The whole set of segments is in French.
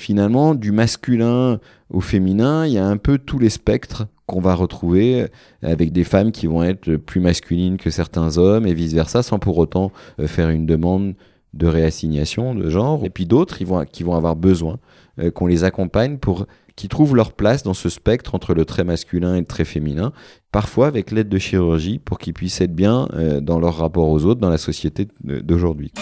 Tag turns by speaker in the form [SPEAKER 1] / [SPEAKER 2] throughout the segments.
[SPEAKER 1] finalement, du masculin au féminin, il y a un peu tous les spectres qu'on va retrouver avec des femmes qui vont être plus masculines que certains hommes et vice-versa, sans pour autant euh, faire une demande de réassignation de genre. Et puis d'autres qui vont, qui avoir besoin euh, qu'on les accompagne pour qu'ils trouvent leur place dans ce spectre entre le très masculin et le très féminin, parfois avec l'aide de chirurgie pour qu'ils puissent être bien euh, dans leur rapport aux autres, dans la société d'aujourd'hui.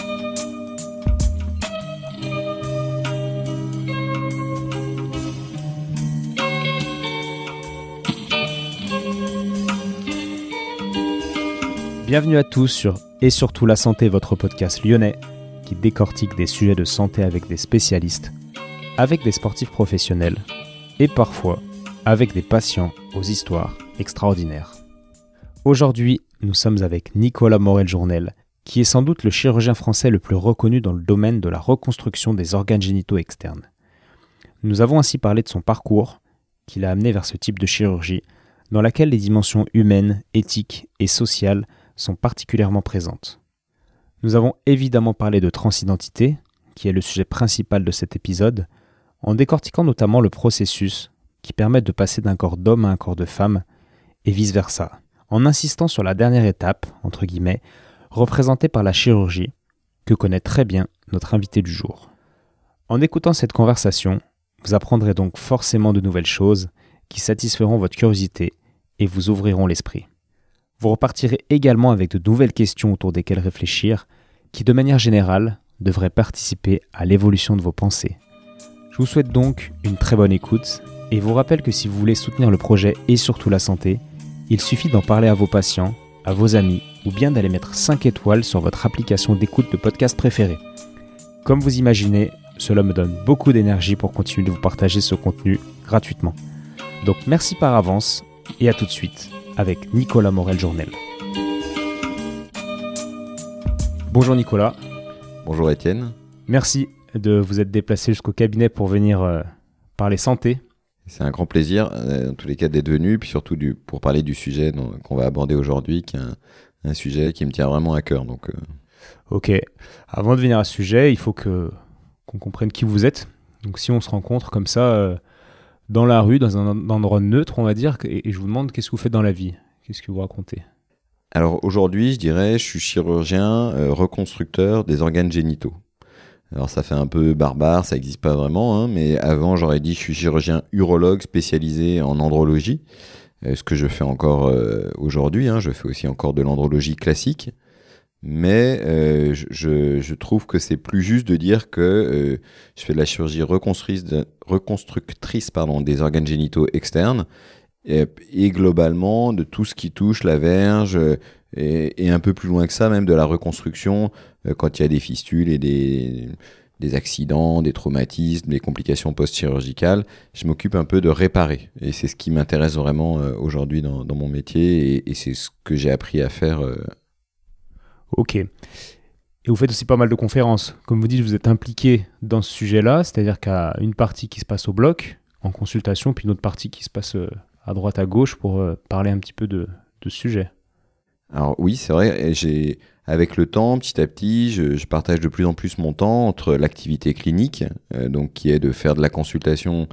[SPEAKER 2] Bienvenue à tous sur Et surtout la santé, votre podcast lyonnais qui décortique des sujets de santé avec des spécialistes, avec des sportifs professionnels et parfois avec des patients aux histoires extraordinaires. Aujourd'hui, nous sommes avec Nicolas Morel-Journel, qui est sans doute le chirurgien français le plus reconnu dans le domaine de la reconstruction des organes génitaux externes. Nous avons ainsi parlé de son parcours, qui l'a amené vers ce type de chirurgie, dans laquelle les dimensions humaines, éthiques et sociales sont particulièrement présentes. Nous avons évidemment parlé de transidentité, qui est le sujet principal de cet épisode, en décortiquant notamment le processus qui permet de passer d'un corps d'homme à un corps de femme, et vice-versa, en insistant sur la dernière étape, entre guillemets, représentée par la chirurgie, que connaît très bien notre invité du jour. En écoutant cette conversation, vous apprendrez donc forcément de nouvelles choses qui satisferont votre curiosité et vous ouvriront l'esprit. Vous repartirez également avec de nouvelles questions autour desquelles réfléchir, qui de manière générale devraient participer à l'évolution de vos pensées. Je vous souhaite donc une très bonne écoute et vous rappelle que si vous voulez soutenir le projet et surtout la santé, il suffit d'en parler à vos patients, à vos amis ou bien d'aller mettre 5 étoiles sur votre application d'écoute de podcast préférée. Comme vous imaginez, cela me donne beaucoup d'énergie pour continuer de vous partager ce contenu gratuitement. Donc merci par avance et à tout de suite avec Nicolas Morel-Journel. Bonjour Nicolas.
[SPEAKER 1] Bonjour Étienne.
[SPEAKER 2] Merci de vous être déplacé jusqu'au cabinet pour venir euh, parler santé.
[SPEAKER 1] C'est un grand plaisir, euh, dans tous les cas, d'être venu, puis surtout du, pour parler du sujet qu'on va aborder aujourd'hui, qui est un, sujet qui me tient vraiment à cœur. Donc, euh.
[SPEAKER 2] Ok. Avant de venir à ce sujet, il faut que qu'on comprenne qui vous êtes. Donc, si on se rencontre comme ça, dans la rue, dans un endroit neutre, on va dire, et, je vous demande qu'est-ce que vous faites dans la vie? Qu'est-ce que vous racontez?
[SPEAKER 1] Alors aujourd'hui, je dirais, je suis chirurgien euh, reconstructeur des organes génitaux. Alors ça fait un peu barbare, ça n'existe pas vraiment, hein, mais avant j'aurais dit je suis chirurgien urologue spécialisé en andrologie, euh, ce que je fais encore euh, aujourd'hui. Hein, je fais aussi encore de l'andrologie classique mais euh, je, je, trouve que c'est plus juste de dire que euh, je fais de la chirurgie reconstructrice pardon, des organes génitaux externes et, globalement de tout ce qui touche la verge euh, et, et, un peu plus loin que ça même de la reconstruction quand il y a des fistules et des, des accidents, des traumatismes, des complications post-chirurgicales. Je m'occupe un peu de réparer et c'est ce qui m'intéresse vraiment aujourd'hui dans, dans, mon métier et, et c'est ce que j'ai appris à faire
[SPEAKER 2] Ok. Et vous faites aussi pas mal de conférences. Comme vous dites, vous êtes impliqué dans ce sujet-là, c'est-à-dire qu'il y a une partie qui se passe au bloc, en consultation, puis une autre partie qui se passe euh, à droite, à gauche, pour euh, parler un petit peu de, ce sujet.
[SPEAKER 1] Alors oui, c'est vrai, j'ai avec le temps, petit à petit, je, partage de plus en plus mon temps entre l'activité clinique, euh, donc qui est de faire de la consultation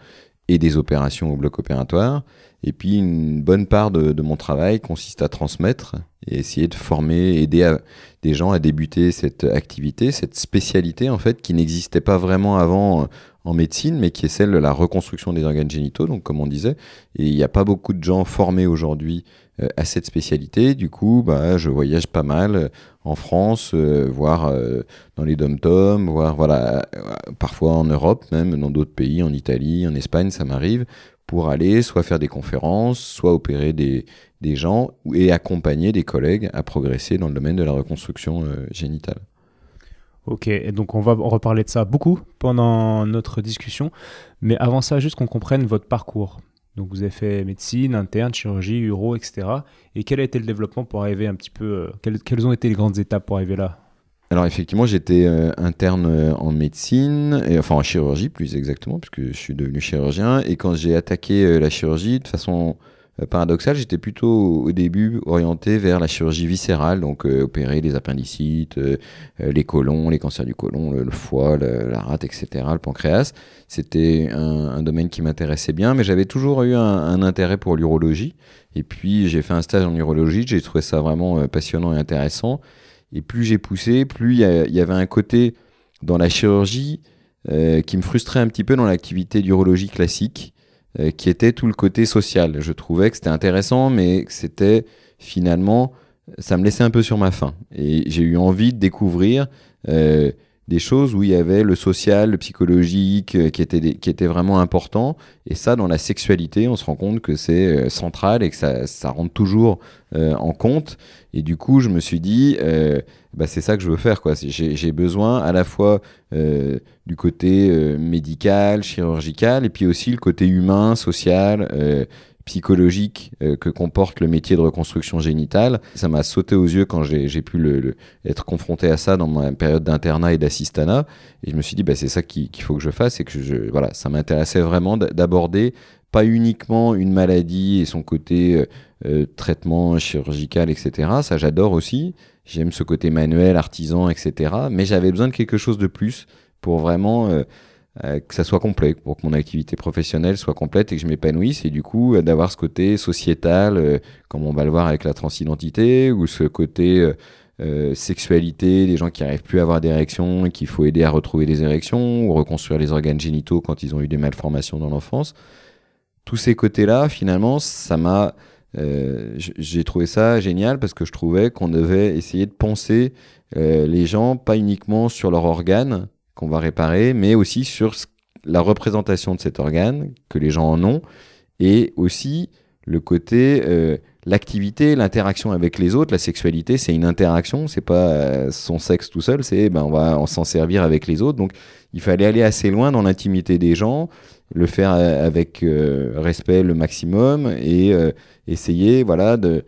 [SPEAKER 1] et des opérations au bloc opératoire, et puis une bonne part de, mon travail consiste à transmettre et essayer de former, aider des gens à débuter cette activité, cette spécialité en fait qui n'existait pas vraiment avant euh, en médecine, mais qui est celle de la reconstruction des organes génitaux, donc comme on disait. Et il n'y a pas beaucoup de gens formés aujourd'hui euh, à cette spécialité. Du coup, bah, je voyage pas mal euh, en France, voire dans les dom-toms, voire voilà, parfois en Europe, même dans d'autres pays, en Italie, en Espagne, ça m'arrive, pour aller soit faire des conférences, soit opérer des, des gens et accompagner des collègues à progresser dans le domaine de la reconstruction euh, génitale.
[SPEAKER 2] Ok, donc on va reparler de ça beaucoup pendant notre discussion, mais avant ça, juste qu'on comprenne votre parcours. Donc vous avez fait médecine, interne, chirurgie, uro, etc. Et quel a été le développement pour arriver un petit peu... Euh, quelles, ont été les grandes étapes pour arriver là?
[SPEAKER 1] Alors effectivement, j'étais euh, interne euh, en médecine, et, enfin en chirurgie plus exactement, puisque je suis devenu chirurgien. Et quand j'ai attaqué la chirurgie, de façon paradoxal, j'étais plutôt au début orienté vers la chirurgie viscérale, donc euh, opérer les appendicites, euh, les côlons, les cancers du côlon, le, foie, la rate, etc., le pancréas. C'était un, domaine qui m'intéressait bien, mais j'avais toujours eu un, intérêt pour l'urologie. Et puis j'ai fait un stage en urologie, j'ai trouvé ça vraiment passionnant et intéressant. Et plus j'ai poussé, plus il y, avait un côté dans la chirurgie qui me frustrait un petit peu dans l'activité d'urologie classique euh, qui était tout le côté social. Je trouvais que c'était intéressant, mais que c'était finalement, ça me laissait un peu sur ma faim. Et j'ai eu envie de découvrir euh, des choses où il y avait le social, le psychologique, euh, qui, était qui était vraiment important. Et ça, dans la sexualité, on se rend compte que c'est central et que ça, ça rentre toujours en compte. Et du coup, je me suis dit, bah, c'est ça que je veux faire. J'ai besoin à la fois euh, du côté euh, médical, chirurgical, et puis aussi le côté humain, social, euh, psychologique que comporte le métier de reconstruction génitale. Ça m'a sauté aux yeux quand j'ai pu être confronté à ça dans ma période d'internat et d'assistanat. Et je me suis dit, bah, c'est ça qu'il faut que je fasse. Et que voilà, ça m'intéressait vraiment d'aborder pas uniquement une maladie et son côté traitement chirurgical, etc. Ça, j'adore aussi J'aime ce côté manuel, artisan, etc. Mais j'avais besoin de quelque chose de plus pour vraiment euh, euh, que ça soit complet, pour que mon activité professionnelle soit complète et que je m'épanouisse. Et du coup, euh, d'avoir ce côté sociétal, comme on va le voir avec la transidentité, ou ce côté sexualité, des gens qui n'arrivent plus à avoir d'érections et qu'il faut aider à retrouver des érections, ou reconstruire les organes génitaux quand ils ont eu des malformations dans l'enfance. Tous ces côtés-là, finalement, ça m'a euh, j'ai trouvé ça génial parce que je trouvais qu'on devait essayer de penser euh, les gens pas uniquement sur leur organe qu'on va réparer, mais aussi sur la représentation de cet organe, que les gens en ont, et aussi le côté, euh, l'activité, l'interaction avec les autres, la sexualité, c'est une interaction, c'est pas son sexe tout seul, c'est ben on va s'en servir avec les autres. Donc il fallait aller assez loin dans l'intimité des gens, le faire avec respect le maximum et essayer, voilà, de,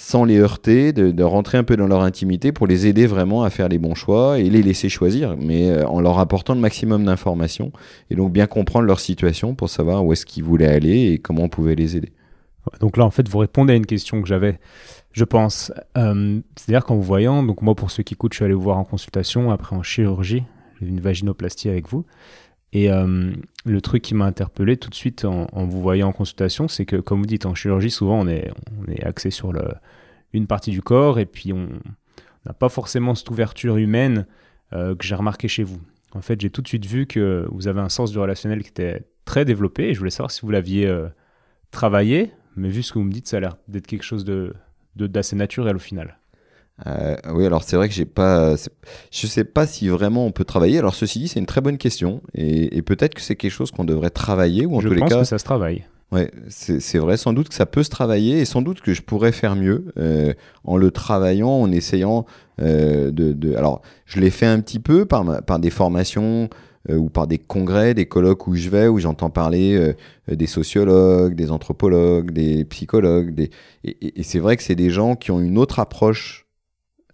[SPEAKER 1] sans les heurter, de, rentrer un peu dans leur intimité pour les aider vraiment à faire les bons choix et les laisser choisir, mais euh, en leur apportant le maximum d'informations et donc bien comprendre leur situation pour savoir où est-ce qu'ils voulaient aller et comment on pouvait les aider.
[SPEAKER 2] Donc là, en fait, vous répondez à une question que j'avais, je pense. Euh, c'est-à-dire qu'en vous voyant, donc moi, pour ceux qui écoutent, je suis allé vous voir en consultation, après en chirurgie, j'ai une vaginoplastie avec vous. Et euh, le truc qui m'a interpellé tout de suite en, vous voyant en consultation, c'est que, comme vous dites, en chirurgie, souvent, on est, on est axé sur le, une partie du corps et puis on n'a pas forcément cette ouverture humaine euh, que j'ai remarqué chez vous. En fait, j'ai tout de suite vu que vous avez un sens du relationnel qui était très développé et je voulais savoir si vous l'aviez euh, travaillé, mais vu ce que vous me dites, ça a l'air d'être quelque chose de, d'assez naturel au final.
[SPEAKER 1] Euh, oui, alors c'est vrai que j'ai pas, je sais pas si vraiment on peut travailler. Alors ceci dit, c'est une très bonne question et, peut-être que c'est quelque chose qu'on devrait travailler ou en
[SPEAKER 2] je
[SPEAKER 1] tous
[SPEAKER 2] les
[SPEAKER 1] cas.
[SPEAKER 2] que ça se travaille.
[SPEAKER 1] Ouais, c'est vrai. Sans doute que ça peut se travailler et sans doute que je pourrais faire mieux euh, en le travaillant, en essayant euh, de, de, Alors, je l'ai fait un petit peu par, par des formations ou par des congrès, des colloques où je vais, où j'entends parler des sociologues, des anthropologues, des psychologues. Des... Et, et c'est vrai que c'est des gens qui ont une autre approche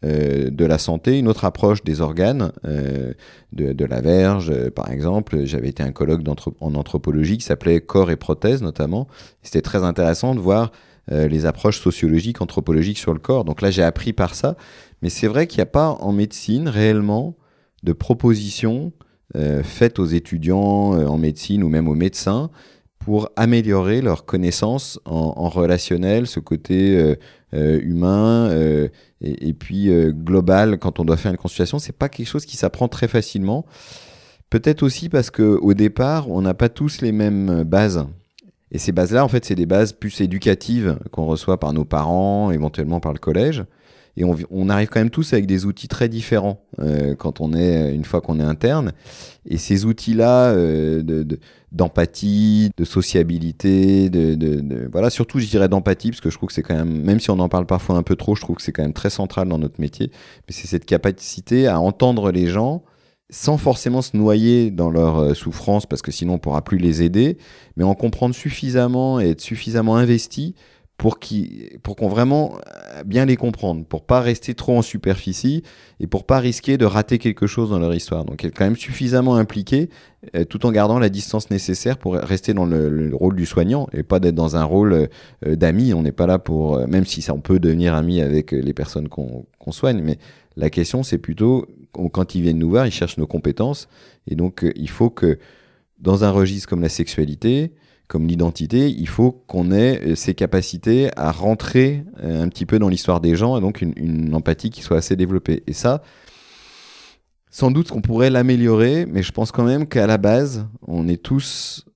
[SPEAKER 1] euh, de la santé, une autre approche des organes, euh, de, la verge, euh, par exemple. J'avais été un colloque en anthropologie qui s'appelait Corps et prothèses, notamment. C'était très intéressant de voir les approches sociologiques, anthropologiques sur le corps. Donc là, j'ai appris par ça. Mais c'est vrai qu'il n'y a pas en médecine réellement de propositions faites aux étudiants en médecine ou même aux médecins pour améliorer leurs connaissances en, relationnel, ce côté humain et, puis euh, global quand on doit faire une consultation, c'est pas quelque chose qui s'apprend très facilement. Peut-être aussi parce que au départ, on n'a pas tous les mêmes bases. Et ces bases-là, en fait, c'est des bases plus éducatives qu'on reçoit par nos parents, éventuellement par le collège. Et on, arrive quand même tous avec des outils très différents euh, quand on est une fois qu'on est interne. Et ces outils-là euh, d'empathie, de, sociabilité, de, voilà, surtout je dirais d'empathie parce que je trouve que c'est quand même, même si on en parle parfois un peu trop, je trouve que c'est quand même très central dans notre métier. Mais c'est cette capacité à entendre les gens sans forcément se noyer dans leur euh, souffrance parce que sinon on pourra plus les aider, mais en comprendre suffisamment et être suffisamment investi pour qui pour qu'on vraiment euh, bien les comprendre, pour pas rester trop en superficie et pour pas risquer de rater quelque chose dans leur histoire. Donc être quand même suffisamment impliqué euh, tout en gardant la distance nécessaire pour rester dans le, rôle du soignant et pas d'être dans un rôle euh, d'ami. On n'est pas là pour, même si ça on peut devenir ami avec les personnes qu'on soigne, mais la question c'est plutôt quand ils viennent nous voir, ils cherchent nos compétences et donc il faut que dans un registre comme la sexualité, comme l'identité, il faut qu'on ait euh, ces capacités à rentrer euh, un petit peu dans l'histoire des gens et donc une, empathie qui soit assez développée. Et ça, sans doute qu'on pourrait l'améliorer, mais je pense quand même qu'à la base, on est tous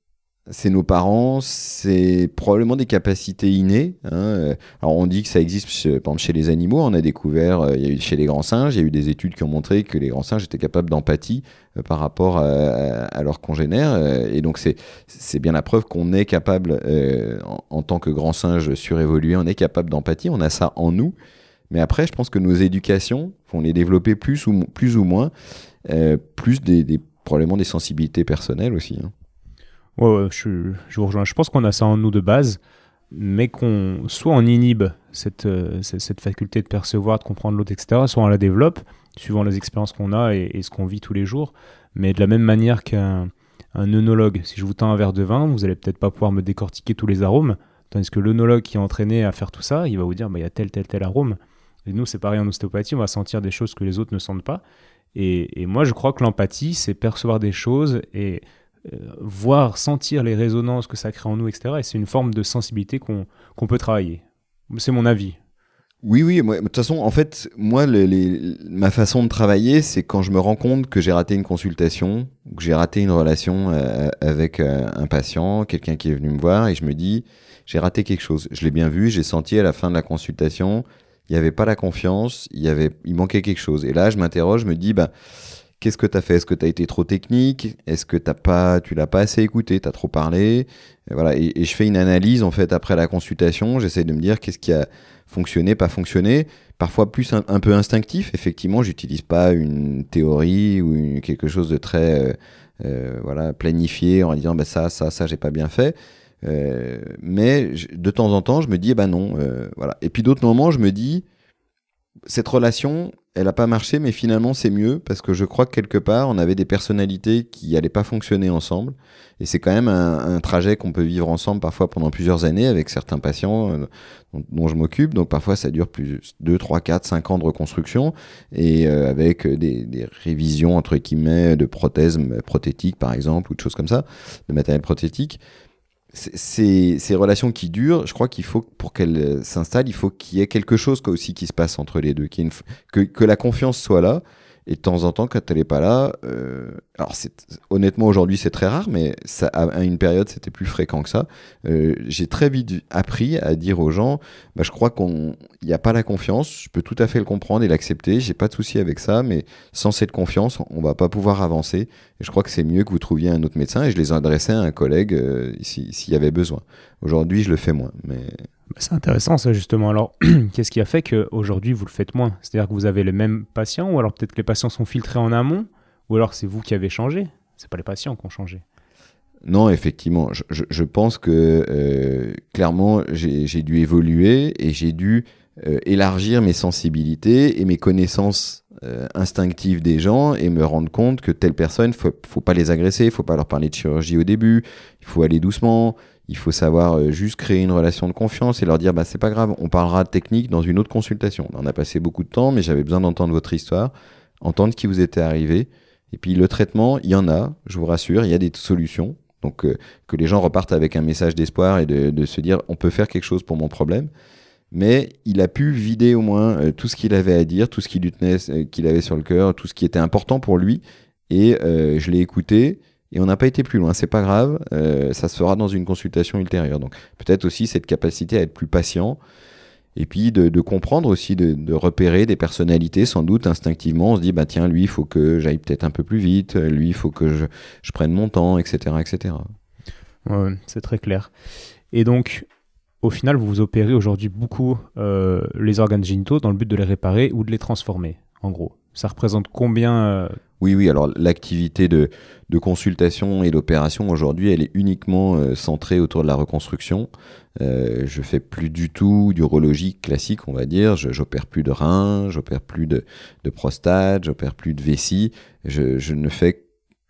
[SPEAKER 1] c'est nos parents, c'est probablement des capacités innées. Hein. Alors on dit que ça existe chez, par exemple chez les animaux, on a découvert, euh, il y a eu chez les grands singes, il y a eu des études qui ont montré que les grands singes étaient capables d'empathie euh, par rapport à, leurs congénères. Euh, et donc c'est bien la preuve qu'on est capable, en, tant que grand singe surévolué, on est capable d'empathie, on a ça en nous. Mais après, je pense que nos éducations font les développer plus ou, plus ou moins, plus des, des, probablement des sensibilités personnelles aussi. Hein.
[SPEAKER 2] Ouais, je, vous rejoins. Je pense qu'on a ça en nous de base, mais qu'on soit on inhibe cette, euh, cette, faculté de percevoir, de comprendre l'autre, etc., soit on la développe, suivant les expériences qu'on a et, ce qu'on vit tous les jours. Mais de la même manière qu'un un œnologue, si je vous tends un verre de vin, vous allez peut-être pas pouvoir me décortiquer tous les arômes, tandis que l'œnologue qui est entraîné à faire tout ça, il va vous dire, bah, il y a tel, tel, tel arôme. Et nous, c'est pareil en ostéopathie, on va sentir des choses que les autres ne sentent pas. Et, et moi, je crois que l'empathie, c'est percevoir des choses et voir, sentir les résonances que ça crée en nous, etc. Et c'est une forme de sensibilité qu'on peut travailler. C'est mon avis.
[SPEAKER 1] Oui, oui. de toute façon, en fait, moi, ma façon de travailler, c'est quand je me rends compte que j'ai raté une consultation, que j'ai raté une relation euh, avec euh, un patient, quelqu'un qui est venu me voir, et je me dis, j'ai raté quelque chose. Je l'ai bien vu, j'ai senti à la fin de la consultation, il n'y avait pas la confiance, il y avait, il manquait quelque chose. Et là, je m'interroge, je me dis, bah Qu'est-ce que tu as fait? Est-ce que tu as été trop technique? Est-ce que t'as pas, tu l'as pas assez écouté? Tu as trop parlé? Et voilà, et, je fais une analyse en fait après la consultation. J'essaie de me dire qu'est-ce qui a fonctionné, pas fonctionné. Parfois plus un, peu instinctif. Effectivement, j'utilise pas une théorie ou quelque chose de très euh, euh, voilà planifié en disant bah ça, ça, ça, j'ai pas bien fait. Euh, mais de temps en temps, je me dis bah non, voilà. Et puis d'autres moments, je me dis cette relation, elle n'a pas marché, mais finalement c'est mieux parce que je crois que quelque part on avait des personnalités qui n'allaient pas fonctionner ensemble. Et c'est quand même un, trajet qu'on peut vivre ensemble parfois pendant plusieurs années avec certains patients euh, dont, je m'occupe. Donc parfois ça dure plus 2, 3, 4, 5 ans de reconstruction et euh, avec des, des, révisions entre guillemets de prothèses prothétiques par exemple ou de choses comme ça, de matériel prothétique ces, ces relations qui durent, je crois qu'il faut, pour qu'elles euh, s'installent, il faut qu'il y ait quelque chose aussi qui se passe entre les deux, que, que la confiance soit là, et de temps en temps, quand elle n'est pas là, euh, alors honnêtement aujourd'hui c'est très rare, mais ça, à une période c'était plus fréquent que ça. Euh, j'ai très vite appris à dire aux gens, bah, je crois qu'il n'y a pas la confiance, je peux tout à fait le comprendre et l'accepter, j'ai pas de souci avec ça, mais sans cette confiance, on va pas pouvoir avancer. Et je crois que c'est mieux que vous trouviez un autre médecin et je les adressais à un collègue euh, s'il y avait besoin. Aujourd'hui, je le fais moins, mais
[SPEAKER 2] bah, c'est intéressant ça justement. Alors, qu'est-ce qui a fait qu'aujourd'hui vous le faites moins? C'est-à-dire que vous avez les mêmes patients ou alors peut-être que les patients sont filtrés en amont? Ou alors c'est vous qui avez changé C'est pas les patients qui ont changé.
[SPEAKER 1] Non, effectivement, je, pense que euh, clairement j'ai dû évoluer et j'ai dû euh, élargir mes sensibilités et mes connaissances euh, instinctives des gens et me rendre compte que telle personne, faut, faut pas les agresser, faut pas leur parler de chirurgie au début, il faut aller doucement, il faut savoir juste créer une relation de confiance et leur dire bah c'est pas grave, on parlera de technique dans une autre consultation. On a passé beaucoup de temps, mais j'avais besoin d'entendre votre histoire, entendre qui vous était arrivé. Et puis le traitement, il y en a, je vous rassure, il y a des solutions. Donc euh, que les gens repartent avec un message d'espoir et de, se dire on peut faire quelque chose pour mon problème. Mais il a pu vider au moins euh, tout ce qu'il avait à dire, tout ce qui lui tenait, qu'il avait sur le cœur, tout ce qui était important pour lui. Et je l'ai écouté et on n'a pas été plus loin. C'est pas grave, euh, ça se fera dans une consultation ultérieure. Donc peut-être aussi cette capacité à être plus patient et puis de, comprendre aussi, de, repérer des personnalités, sans doute instinctivement, on se dit, bah tiens, lui, il faut que j'aille peut-être un peu plus vite, lui, il faut que je, prenne mon temps, etc. etc.
[SPEAKER 2] C'est très clair. Et donc, au final, vous vous opérez aujourd'hui beaucoup euh, les organes génitaux dans le but de les réparer ou de les transformer, en gros? Ça représente combien
[SPEAKER 1] Oui, oui. Alors l'activité de, consultation et d'opération aujourd'hui, elle est uniquement centrée autour de la reconstruction. Euh, je fais plus du tout d'urologie classique, on va dire. J'opère plus de reins, j'opère plus de, de prostate, j'opère plus de vessie. Je, je, ne fais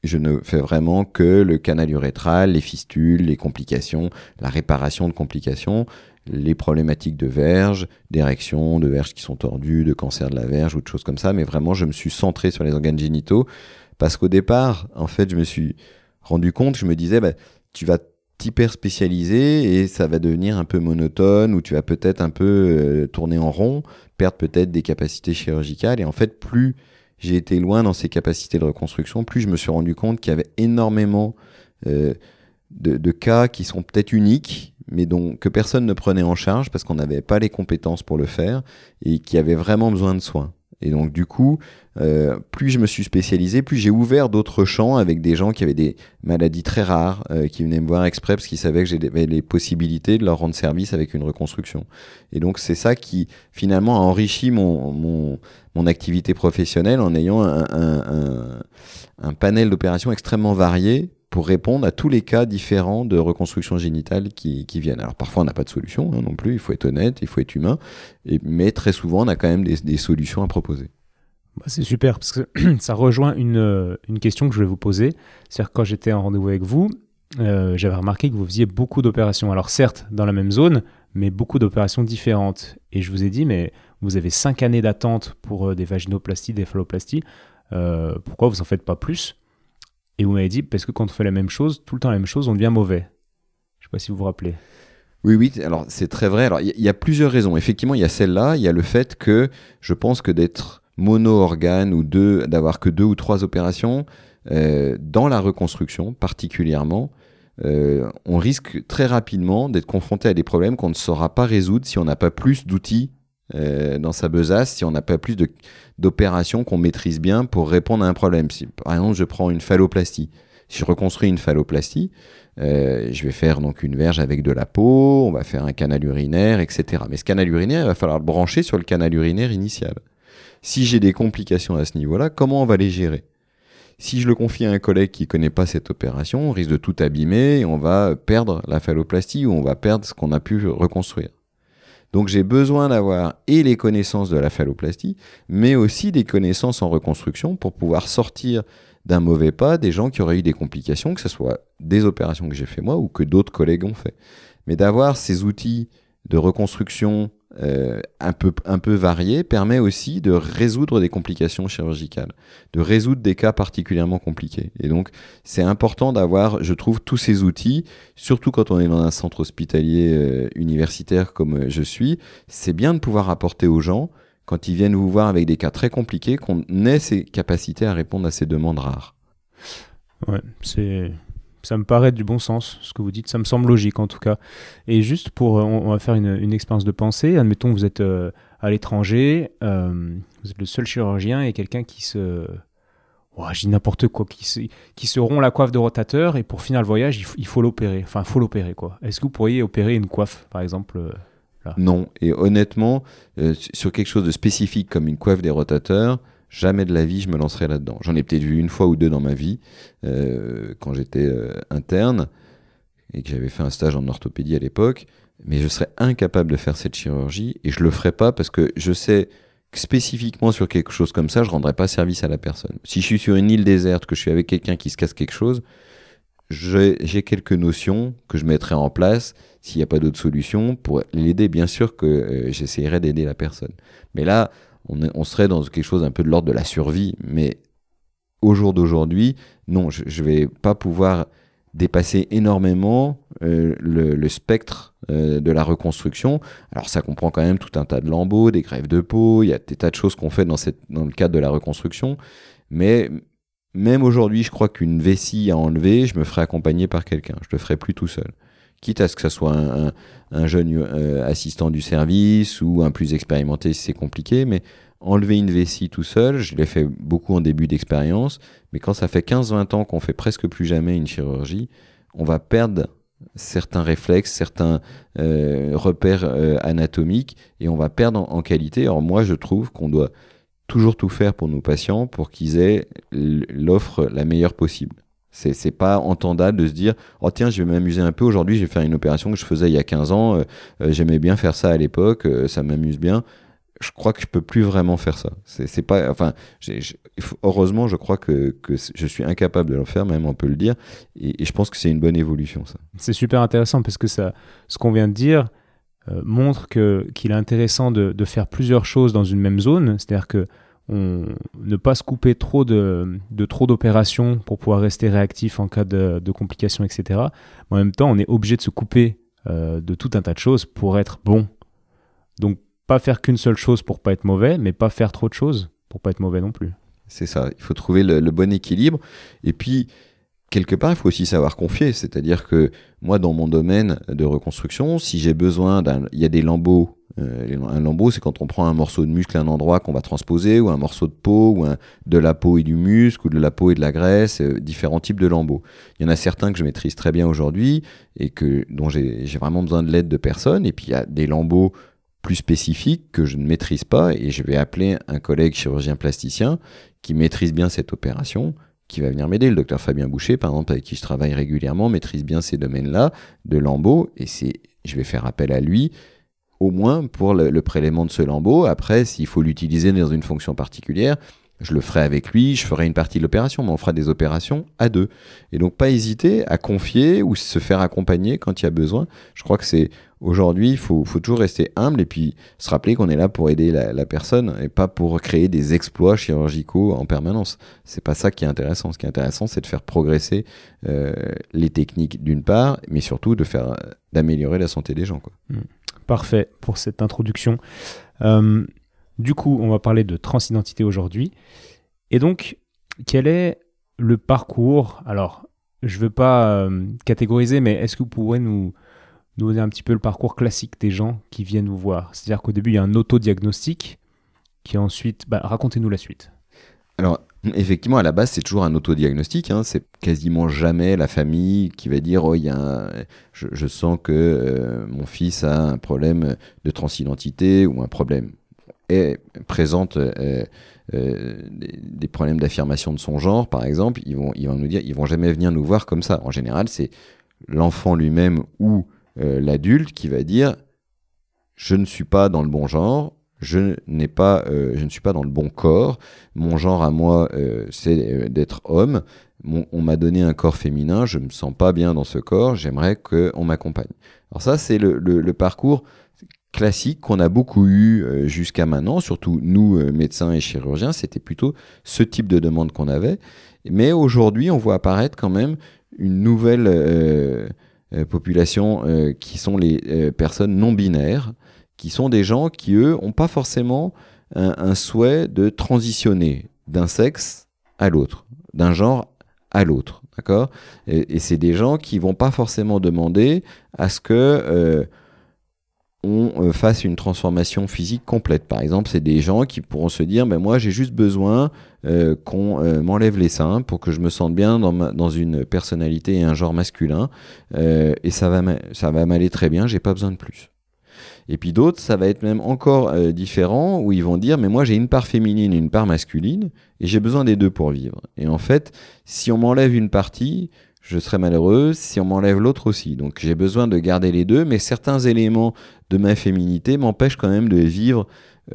[SPEAKER 1] je ne fais vraiment que le canal urétral, les fistules, les complications, la réparation de complications, les problématiques de verge, d'érection, de verges qui sont tordues, de cancer de la verge ou de choses comme ça. Mais vraiment, je me suis centré sur les organes génitaux parce qu'au départ, en fait, je me suis rendu compte, je me disais, bah, tu vas hyper spécialisé et ça va devenir un peu monotone ou tu vas peut-être un peu euh, tourner en rond, perdre peut-être des capacités chirurgicales. Et en fait, plus j'ai été loin dans ces capacités de reconstruction, plus je me suis rendu compte qu'il y avait énormément euh, de, de, cas qui sont peut-être uniques, mais dont, que personne ne prenait en charge parce qu'on n'avait pas les compétences pour le faire et qui avaient vraiment besoin de soins. Et donc du coup, euh, plus je me suis spécialisé, plus j'ai ouvert d'autres champs avec des gens qui avaient des maladies très rares, euh, qui venaient me voir exprès parce qu'ils savaient que j'avais les possibilités de leur rendre service avec une reconstruction. Et donc c'est ça qui finalement a enrichi mon, mon, mon activité professionnelle en ayant un, un, un, un panel d'opérations extrêmement varié pour répondre à tous les cas différents de reconstruction génitale qui, viennent. Alors parfois on n'a pas de solution hein, non plus, il faut être honnête, il faut être humain, mais très souvent on a quand même des, solutions à proposer.
[SPEAKER 2] Bah, c'est super parce que ça rejoint une, une, question que je voulais vous poser. C'est-à-dire quand j'étais en rendez-vous avec vous, euh, j'avais remarqué que vous faisiez beaucoup d'opérations. Alors certes dans la même zone, mais beaucoup d'opérations différentes. Et je vous ai dit, mais vous avez cinq années d'attente pour euh, des vaginoplasties, des phalloplasties. Euh, pourquoi vous en faites pas plus? Et vous m'avez dit, parce que quand on fait la même chose, tout le temps la même chose, on devient mauvais. Je ne sais pas si vous vous rappelez.
[SPEAKER 1] Oui, oui, alors c'est très vrai. Alors il y, a plusieurs raisons. Effectivement, il y a celle-là, il y a le fait que je pense que d'être mono-organe ou d'avoir que deux ou trois opérations, euh, dans la reconstruction particulièrement, euh, on risque très rapidement d'être confronté à des problèmes qu'on ne saura pas résoudre si on n'a pas plus d'outils euh, dans sa besace si on n'a pas plus d'opérations qu'on maîtrise bien pour répondre à un problème. Si, par exemple, je prends une phalloplastie. Si je reconstruis une phalloplastie, euh, je vais faire donc une verge avec de la peau, on va faire un canal urinaire, etc. Mais ce canal urinaire, il va falloir le brancher sur le canal urinaire initial. Si j'ai des complications à ce niveau-là, comment on va les gérer? Si je le confie à un collègue qui ne connaît pas cette opération, on risque de tout abîmer et on va perdre la phalloplastie ou on va perdre ce qu'on a pu reconstruire. Donc j'ai besoin d'avoir et les connaissances de la phalloplastie, mais aussi des connaissances en reconstruction pour pouvoir sortir d'un mauvais pas des gens qui auraient eu des complications, que ce soit des opérations que j'ai fait moi ou que d'autres collègues ont fait. Mais d'avoir ces outils de reconstruction euh, un, peu, un peu varié permet aussi de résoudre des complications chirurgicales, de résoudre des cas particulièrement compliqués. Et donc, c'est important d'avoir, je trouve, tous ces outils, surtout quand on est dans un centre hospitalier euh, universitaire comme euh, je suis. C'est bien de pouvoir apporter aux gens, quand ils viennent vous voir avec des cas très compliqués, qu'on ait ces capacités à répondre à ces demandes rares.
[SPEAKER 2] Ouais, c'est ça me paraît du bon sens, ce que vous dites. Ça me semble logique, en tout cas. Et juste pour, euh, on, va faire une, expérience de pensée. Admettons que vous êtes euh, à l'étranger, euh, vous êtes le seul chirurgien et quelqu'un qui se, oh, je dis n'importe quoi, qui se, qui se rompt la coiffe de rotateur et pour finir le voyage, il, faut l'opérer. Enfin, il faut l'opérer, quoi. Est-ce que vous pourriez opérer une coiffe, par exemple
[SPEAKER 1] Non. Et honnêtement, sur quelque chose de spécifique comme une coiffe des rotateurs, Jamais de la vie je me lancerai là-dedans. J'en ai peut-être vu une fois ou deux dans ma vie, euh, quand j'étais euh, interne et que j'avais fait un stage en orthopédie à l'époque, mais je serais incapable de faire cette chirurgie et je le ferai pas parce que je sais que spécifiquement sur quelque chose comme ça, je rendrai pas service à la personne. Si je suis sur une île déserte, que je suis avec quelqu'un qui se casse quelque chose, j'ai quelques notions que je mettrai en place s'il n'y a pas d'autre solution pour l'aider. Bien sûr que euh, j'essaierai d'aider la personne. Mais là, on, serait dans quelque chose un peu de l'ordre de la survie. Mais au jour d'aujourd'hui, non, je ne vais pas pouvoir dépasser énormément euh, le, spectre euh, de la reconstruction. Alors ça comprend quand même tout un tas de lambeaux, des grèves de peau, il y a des tas de choses qu'on fait dans, dans le cadre de la reconstruction. Mais même aujourd'hui, je crois qu'une vessie à enlever, je me ferai accompagner par quelqu'un. Je le ferai plus tout seul quitte à ce que ce soit un, jeune euh, assistant du service ou un plus expérimenté c'est compliqué, mais enlever une vessie tout seul, je l'ai fait beaucoup en début d'expérience, mais quand ça fait 15-20 ans qu'on fait presque plus jamais une chirurgie, on va perdre certains réflexes, certains euh, repères euh, anatomiques, et on va perdre en, qualité. Alors moi, je trouve qu'on doit toujours tout faire pour nos patients pour qu'ils aient l'offre la meilleure possible. C'est, pas entendable de se dire oh tiens je vais m'amuser un peu aujourd'hui je vais faire une opération que je faisais il y a 15 ans euh, euh, j'aimais bien faire ça à l'époque euh, ça m'amuse bien. Je crois que je peux plus vraiment faire ça. C'est, pas enfin heureusement je crois que, que, je suis incapable de le faire même on peut le dire. Et, je pense que c'est une bonne évolution ça.
[SPEAKER 2] C'est super intéressant parce que ça ce qu'on vient de dire montre que qu'il est intéressant de, de, faire plusieurs choses dans une même zone. C'est à ne pas se couper trop de, trop d'opérations pour pouvoir rester réactif en cas de, complications, etc. en même temps, on est obligé de se couper euh, de tout un tas de choses pour être bon. Donc, pas faire qu'une seule chose pour pas être mauvais, mais pas faire trop de choses pour pas être mauvais non plus.
[SPEAKER 1] C'est ça, il faut trouver le, le, bon équilibre. Et puis, quelque part, il faut aussi savoir confier. C'est-à-dire que moi, dans mon domaine de reconstruction, si j'ai besoin d'un... Il y a des lambeaux euh, un lambeau, c'est quand on prend un morceau de muscle à un endroit qu'on va transposer, ou un morceau de peau, ou de la peau et du muscle, ou de la peau et de la graisse, euh, différents types de lambeaux. Il y en a certains que je maîtrise très bien aujourd'hui et que dont j'ai vraiment besoin de l'aide de personnes. Et puis il y a des lambeaux plus spécifiques que je ne maîtrise pas et je vais appeler un collègue chirurgien plasticien qui maîtrise bien cette opération qui va venir m'aider. Le docteur Fabien Boucher, par exemple, avec qui je travaille régulièrement, maîtrise bien ces domaines-là de lambeaux et c'est, je vais faire appel à lui au moins pour le, prélèvement de ce lambeau. Après, s'il faut l'utiliser dans une fonction particulière, je le ferai avec lui, je ferai une partie de l'opération, mais on fera des opérations à deux. Et donc pas hésiter à confier ou se faire accompagner quand il y a besoin. Je crois que c'est aujourd'hui, il faut, toujours rester humble et puis se rappeler qu'on est là pour aider la, personne et pas pour créer des exploits chirurgicaux en permanence. C'est pas ça qui est intéressant. Ce qui est intéressant, c'est de faire progresser euh, les techniques d'une part, mais surtout de faire d'améliorer la santé des gens. Mmh.
[SPEAKER 2] Parfait pour cette introduction. Euh, du coup, on va parler de transidentité aujourd'hui. Et donc, quel est le parcours? Alors, je ne veux pas euh, catégoriser, mais est-ce que vous pourrez nous, donner un petit peu le parcours classique des gens qui viennent vous voir? C'est-à-dire qu'au début, il y a un autodiagnostic, qui ensuite... Bah, racontez-nous la suite.
[SPEAKER 1] Alors, effectivement, à la base, c'est toujours un autodiagnostic. Hein. C'est quasiment jamais la famille qui va dire oh, y a je, sens que euh, mon fils a un problème de transidentité ou un problème. Et présente euh, euh, des, problèmes d'affirmation de son genre, par exemple, ils vont, ils vont nous dire ils vont jamais venir nous voir comme ça. En général, c'est l'enfant lui-même ou l'adulte qui va dire je ne suis pas dans le bon genre, je n'ai pas, euh, je ne suis pas dans le bon corps. Mon genre à moi, euh, c'est euh, d'être homme. on m'a donné un corps féminin. Je me sens pas bien dans ce corps. J'aimerais qu'on m'accompagne. Alors ça, c'est le, parcours classique qu'on a beaucoup eu jusqu'à maintenant, surtout nous, médecins et chirurgiens. C'était plutôt ce type de demande qu'on avait. Mais aujourd'hui, on voit apparaître quand même une nouvelle population qui sont les personnes non binaires qui sont des gens qui, eux, n'ont pas forcément un, souhait de transitionner d'un sexe à l'autre, d'un genre à l'autre. D'accord? Et, c'est des gens qui vont pas forcément demander à ce que euh, on euh, fasse une transformation physique complète. Par exemple, c'est des gens qui pourront se dire, ben moi j'ai juste besoin euh, qu'on m'enlève les seins pour que je me sente bien dans, une personnalité et un genre masculin, et ça va m'aller très bien, j'ai pas besoin de plus. Et puis d'autres, ça va être même encore euh, différent, où ils vont dire, mais moi j'ai une part féminine et une part masculine, et j'ai besoin des deux pour vivre. Et en fait, si on m'enlève une partie, je serai malheureuse, si on m'enlève l'autre aussi. Donc j'ai besoin de garder les deux, mais certains éléments de ma féminité m'empêchent quand même de vivre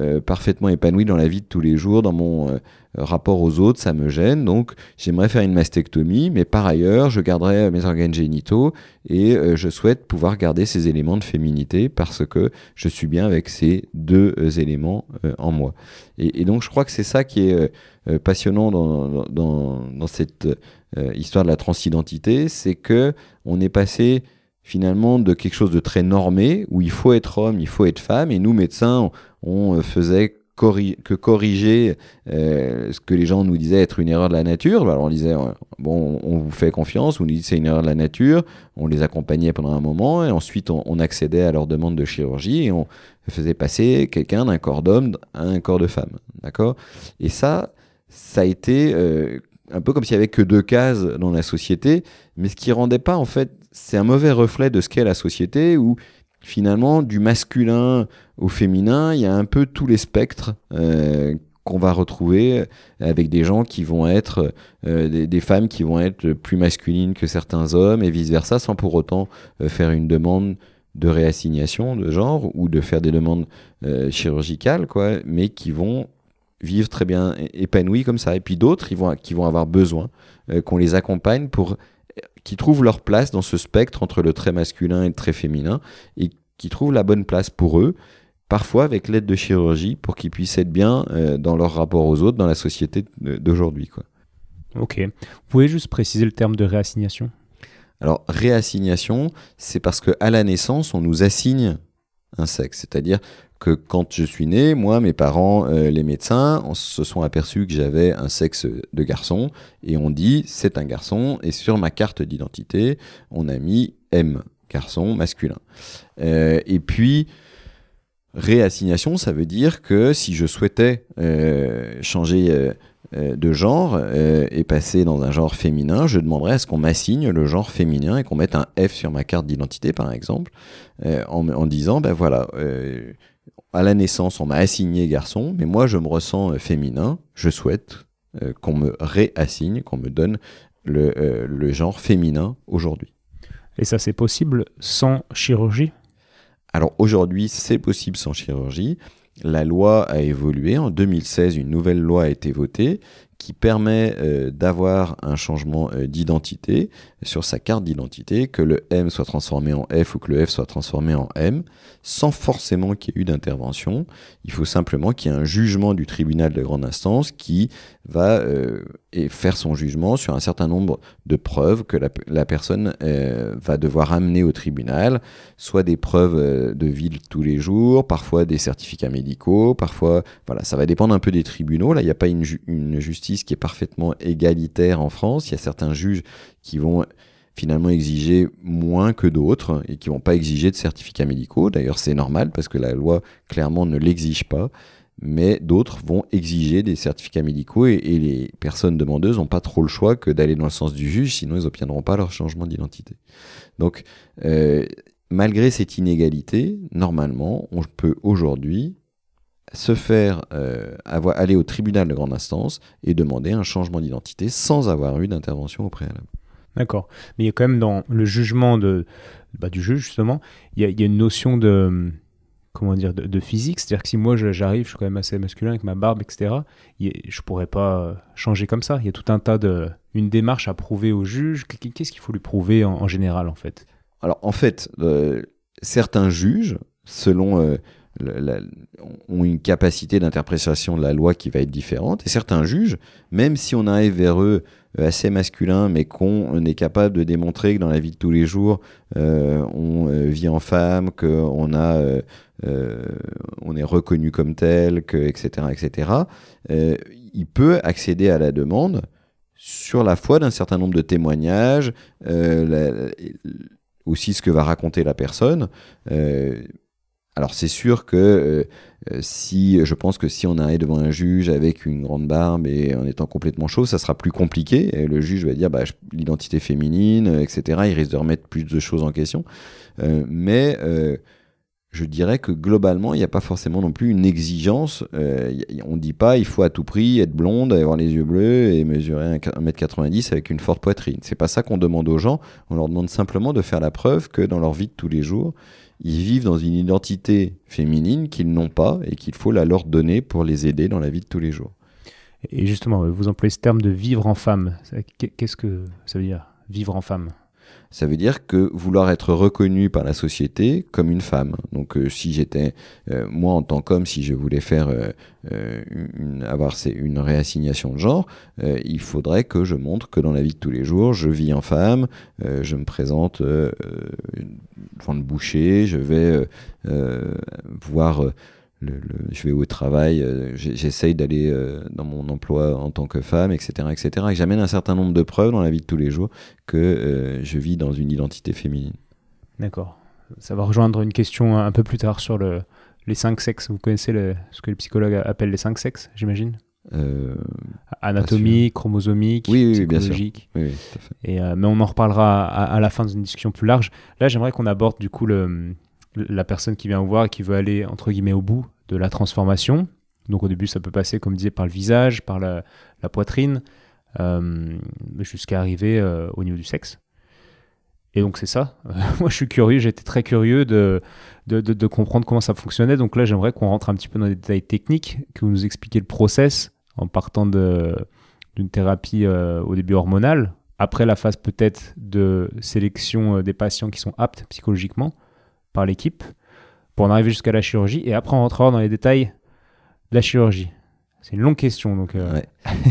[SPEAKER 1] euh, parfaitement épanoui dans la vie de tous les jours, dans mon euh, rapport aux autres, ça me gêne. Donc j'aimerais faire une mastectomie, mais par ailleurs, je garderai mes organes génitaux et euh, je souhaite pouvoir garder ces éléments de féminité parce que je suis bien avec ces deux éléments en moi. Et, donc je crois que c'est ça qui est passionnant dans, dans, dans cette histoire de la transidentité, c'est que on est passé finalement de quelque chose de très normé, où il faut être homme, il faut être femme, et nous, médecins, on, faisait que corriger euh, ce que les gens nous disaient être une erreur de la nature. Alors on disait, euh, bon, on vous fait confiance, on nous dit c'est une erreur de la nature, on les accompagnait pendant un moment, et ensuite on, accédait à leur demande de chirurgie, et on faisait passer quelqu'un d'un corps d'homme à un corps de femme. D'accord? Et ça, ça a été euh, un peu comme s'il n'y avait que deux cases dans la société, mais ce qui rendait pas en fait c'est un mauvais reflet de ce qu'est la société où finalement du masculin au féminin, il y a un peu tous les spectres euh, qu'on va retrouver avec des gens qui vont être des, des, femmes qui vont être plus masculines que certains hommes et vice versa sans pour autant faire une demande de réassignation de genre ou de faire des demandes chirurgicales quoi mais qui vont vivre très bien épanouis comme ça et puis d'autres ils vont qui vont avoir besoin qu'on les accompagne pour qui trouvent leur place dans ce spectre entre le très masculin et le très féminin et qui trouvent la bonne place pour eux, parfois avec l'aide de chirurgie pour qu'ils puissent être bien euh, dans leur rapport aux autres dans la société d'aujourd'hui. Quoi.
[SPEAKER 2] Ok. Vous pouvez juste préciser le terme de réassignation?
[SPEAKER 1] Alors, réassignation, c'est parce qu'à la naissance, on nous assigne un sexe. C'est-à-dire que quand je suis né, moi, mes parents, euh, les médecins, on se sont aperçus que j'avais un sexe de garçon et on dit c'est un garçon et sur ma carte d'identité, on a mis M, garçon masculin. Euh, et puis, réassignation, ça veut dire que si je souhaitais euh, changer de genre et passer dans un genre féminin, je demanderais à ce qu'on m'assigne le genre féminin et qu'on mette un F sur ma carte d'identité, par exemple, en, en, disant, ben voilà, à la naissance, on m'a assigné garçon, mais moi, je me ressens euh, féminin. Je souhaite euh, qu'on me réassigne, qu'on me donne le, euh, le genre féminin aujourd'hui.
[SPEAKER 2] Et ça, c'est possible sans chirurgie?
[SPEAKER 1] Alors aujourd'hui, c'est possible sans chirurgie. La loi a évolué. En 2016, une nouvelle loi a été votée qui permet d'avoir un changement d'identité sur sa carte d'identité, que le M soit transformé en F ou que le F soit transformé en M sans forcément qu'il y ait eu d'intervention. Il faut simplement qu'il y ait un jugement du tribunal de grande instance qui va euh, faire son jugement sur un certain nombre de preuves que la, personne euh, va devoir amener au tribunal, soit des preuves euh, de vie de tous les jours, parfois des certificats médicaux, parfois, voilà, ça va dépendre un peu des tribunaux. Là, il n'y a pas une, une justice qui est parfaitement égalitaire en France. Il y a certains juges qui vont finalement exiger moins que d'autres et qui vont pas exiger de certificats médicaux. D'ailleurs, c'est normal parce que la loi clairement ne l'exige pas. Mais d'autres vont exiger des certificats médicaux et, les personnes demandeuses n'ont pas trop le choix que d'aller dans le sens du juge, sinon ils n'obtiendront pas leur changement d'identité. Donc, euh, malgré cette inégalité, normalement, on peut aujourd'hui se faire euh, aller au tribunal de grande instance et demander un changement d'identité sans avoir eu d'intervention au préalable.
[SPEAKER 2] D'accord. Mais il y a quand même dans le jugement bah, du juge, justement, il y, a, une notion de, comment dire, de, physique. C'est-à-dire que si moi j'arrive, je suis quand même assez masculin avec ma barbe, etc., je pourrais pas changer comme ça. Il y a tout un tas de. une démarche à prouver au juge. Qu'est-ce qu'il faut lui prouver en, général, en fait?
[SPEAKER 1] Alors, en fait, euh, certains juges, selon. Euh, ont une capacité d'interprétation de la loi qui va être différente. Et certains juges, même si on arrive vers eux euh, assez masculins, mais qu'on est capable de démontrer que dans la vie de tous les jours, euh, on euh, vit en femme, qu'on a, on est reconnu comme tel, que, etc., etc., il peut accéder à la demande sur la foi d'un certain nombre de témoignages, aussi ce que va raconter la personne. Alors c'est sûr que euh, euh, si je pense que si on arrive devant un juge avec une grande barbe et en étant complètement chaud, ça sera plus compliqué. Le juge va dire bah, l'identité féminine, euh, etc. Il risque de remettre plus de choses en question. mais je dirais que globalement, il n'y a pas forcément non plus une exigence. on ne dit pas il faut à tout prix être blonde, avoir les yeux bleus et mesurer 1m90 avec une forte poitrine. C'est pas ça qu'on demande aux gens. On leur demande simplement de faire la preuve que dans leur vie de tous les jours, ils vivent dans une identité féminine qu'ils n'ont pas et qu'il faut la leur donner pour les aider dans la vie de tous les jours.
[SPEAKER 2] Et justement, vous employez ce terme de vivre en femme. Qu'est-ce que ça veut dire, vivre en femme?
[SPEAKER 1] Ça veut dire que vouloir être reconnu par la société comme une femme. Donc euh, si j'étais, euh, moi en tant qu'homme, si je voulais faire euh, une, avoir une réassignation de genre, il faudrait que je montre que dans la vie de tous les jours, je vis en femme, je me présente devant le boucher, je vais voir je vais au travail, euh, j'essaye d'aller euh, dans mon emploi en tant que femme, etc., etc. Et j'amène un certain nombre de preuves dans la vie de tous les jours que euh, je vis dans une identité féminine.
[SPEAKER 2] D'accord. Ça va rejoindre une question un peu plus tard sur le, les cinq sexes. Vous connaissez ce que les psychologues appellent les cinq sexes, j'imagine? Anatomie, chromosomique,
[SPEAKER 1] oui,
[SPEAKER 2] psychologique.
[SPEAKER 1] Oui,
[SPEAKER 2] Et, mais on en reparlera à, à la fin d'une discussion plus large. Là, j'aimerais qu'on aborde du coup le, la personne qui vient vous voir et qui veut aller entre guillemets au bout de la transformation. Donc au début, ça peut passer, comme disait, par le visage, par la, poitrine, euh, jusqu'à arriver euh, au niveau du sexe. Et donc c'est ça. Moi, je suis curieux, j'étais très curieux de de, comprendre comment ça fonctionnait. Donc là, j'aimerais qu'on rentre un petit peu dans les détails techniques, que vous nous expliquiez le process en partant d'une thérapie au début hormonale, après la phase peut-être de sélection des patients qui sont aptes psychologiquement par l'équipe, pour en arriver jusqu'à la chirurgie, et après on rentrera dans les détails la chirurgie C'est une longue question. Donc,
[SPEAKER 1] euh.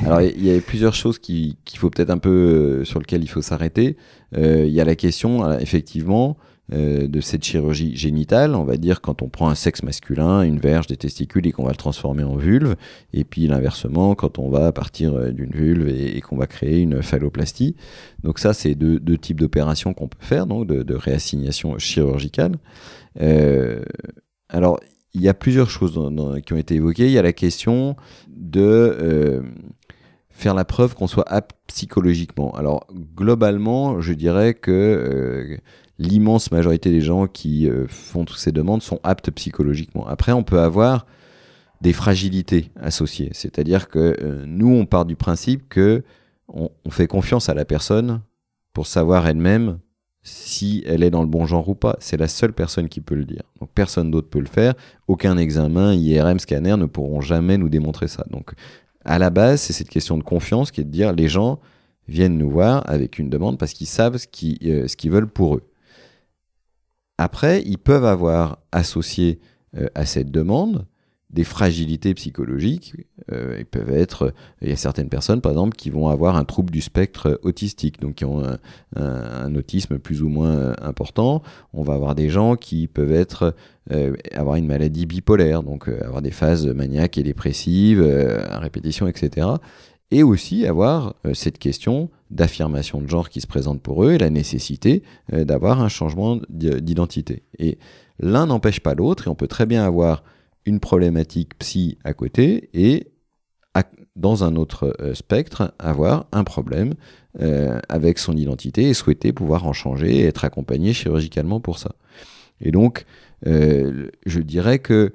[SPEAKER 1] Alors, il y, a plusieurs choses qu'il faut peut-être un peu euh, sur lesquelles il faut s'arrêter. Euh, il y a la question, effectivement, de cette chirurgie génitale. On va dire quand on prend un sexe masculin, une verge, des testicules et qu'on va le transformer en vulve. Et puis l'inversement, quand on va partir d'une vulve et, qu'on va créer une phalloplastie. Donc, ça, c'est deux, types d'opérations qu'on peut faire, donc de, réassignation chirurgicale. alors, il y a plusieurs choses qui ont été évoquées. Il y a la question de euh, faire la preuve qu'on soit apte psychologiquement. Alors, globalement, je dirais que euh, l'immense majorité des gens qui euh, font toutes ces demandes sont aptes psychologiquement. Après, on peut avoir des fragilités associées. C'est-à-dire que nous, on part du principe que on fait confiance à la personne pour savoir elle-même si elle est dans le bon genre ou pas. C'est la seule personne qui peut le dire. Donc personne d'autre peut le faire. Aucun examen, IRM, scanner ne pourront jamais nous démontrer ça. Donc à la base, c'est cette question de confiance qui est de dire les gens viennent nous voir avec une demande parce qu'ils savent ce qu'ils euh, veulent pour eux. Après, ils peuvent avoir associé euh, à cette demande des fragilités psychologiques. Euh, peuvent être, il y a certaines personnes, par exemple, qui vont avoir un trouble du spectre autistique, donc qui ont un, autisme plus ou moins euh, important. On va avoir des gens qui peuvent avoir une maladie bipolaire, donc avoir des phases maniaques et dépressives à répétition, etc. Et aussi avoir cette question d'affirmation de genre qui se présente pour eux et la nécessité d'avoir un changement d'identité. Et l'un n'empêche pas l'autre, et on peut très bien avoir une problématique psy à côté et dans un autre euh, spectre avoir un problème euh, avec son identité et souhaiter pouvoir en changer et être accompagné chirurgicalement pour ça. Et donc, euh, je dirais que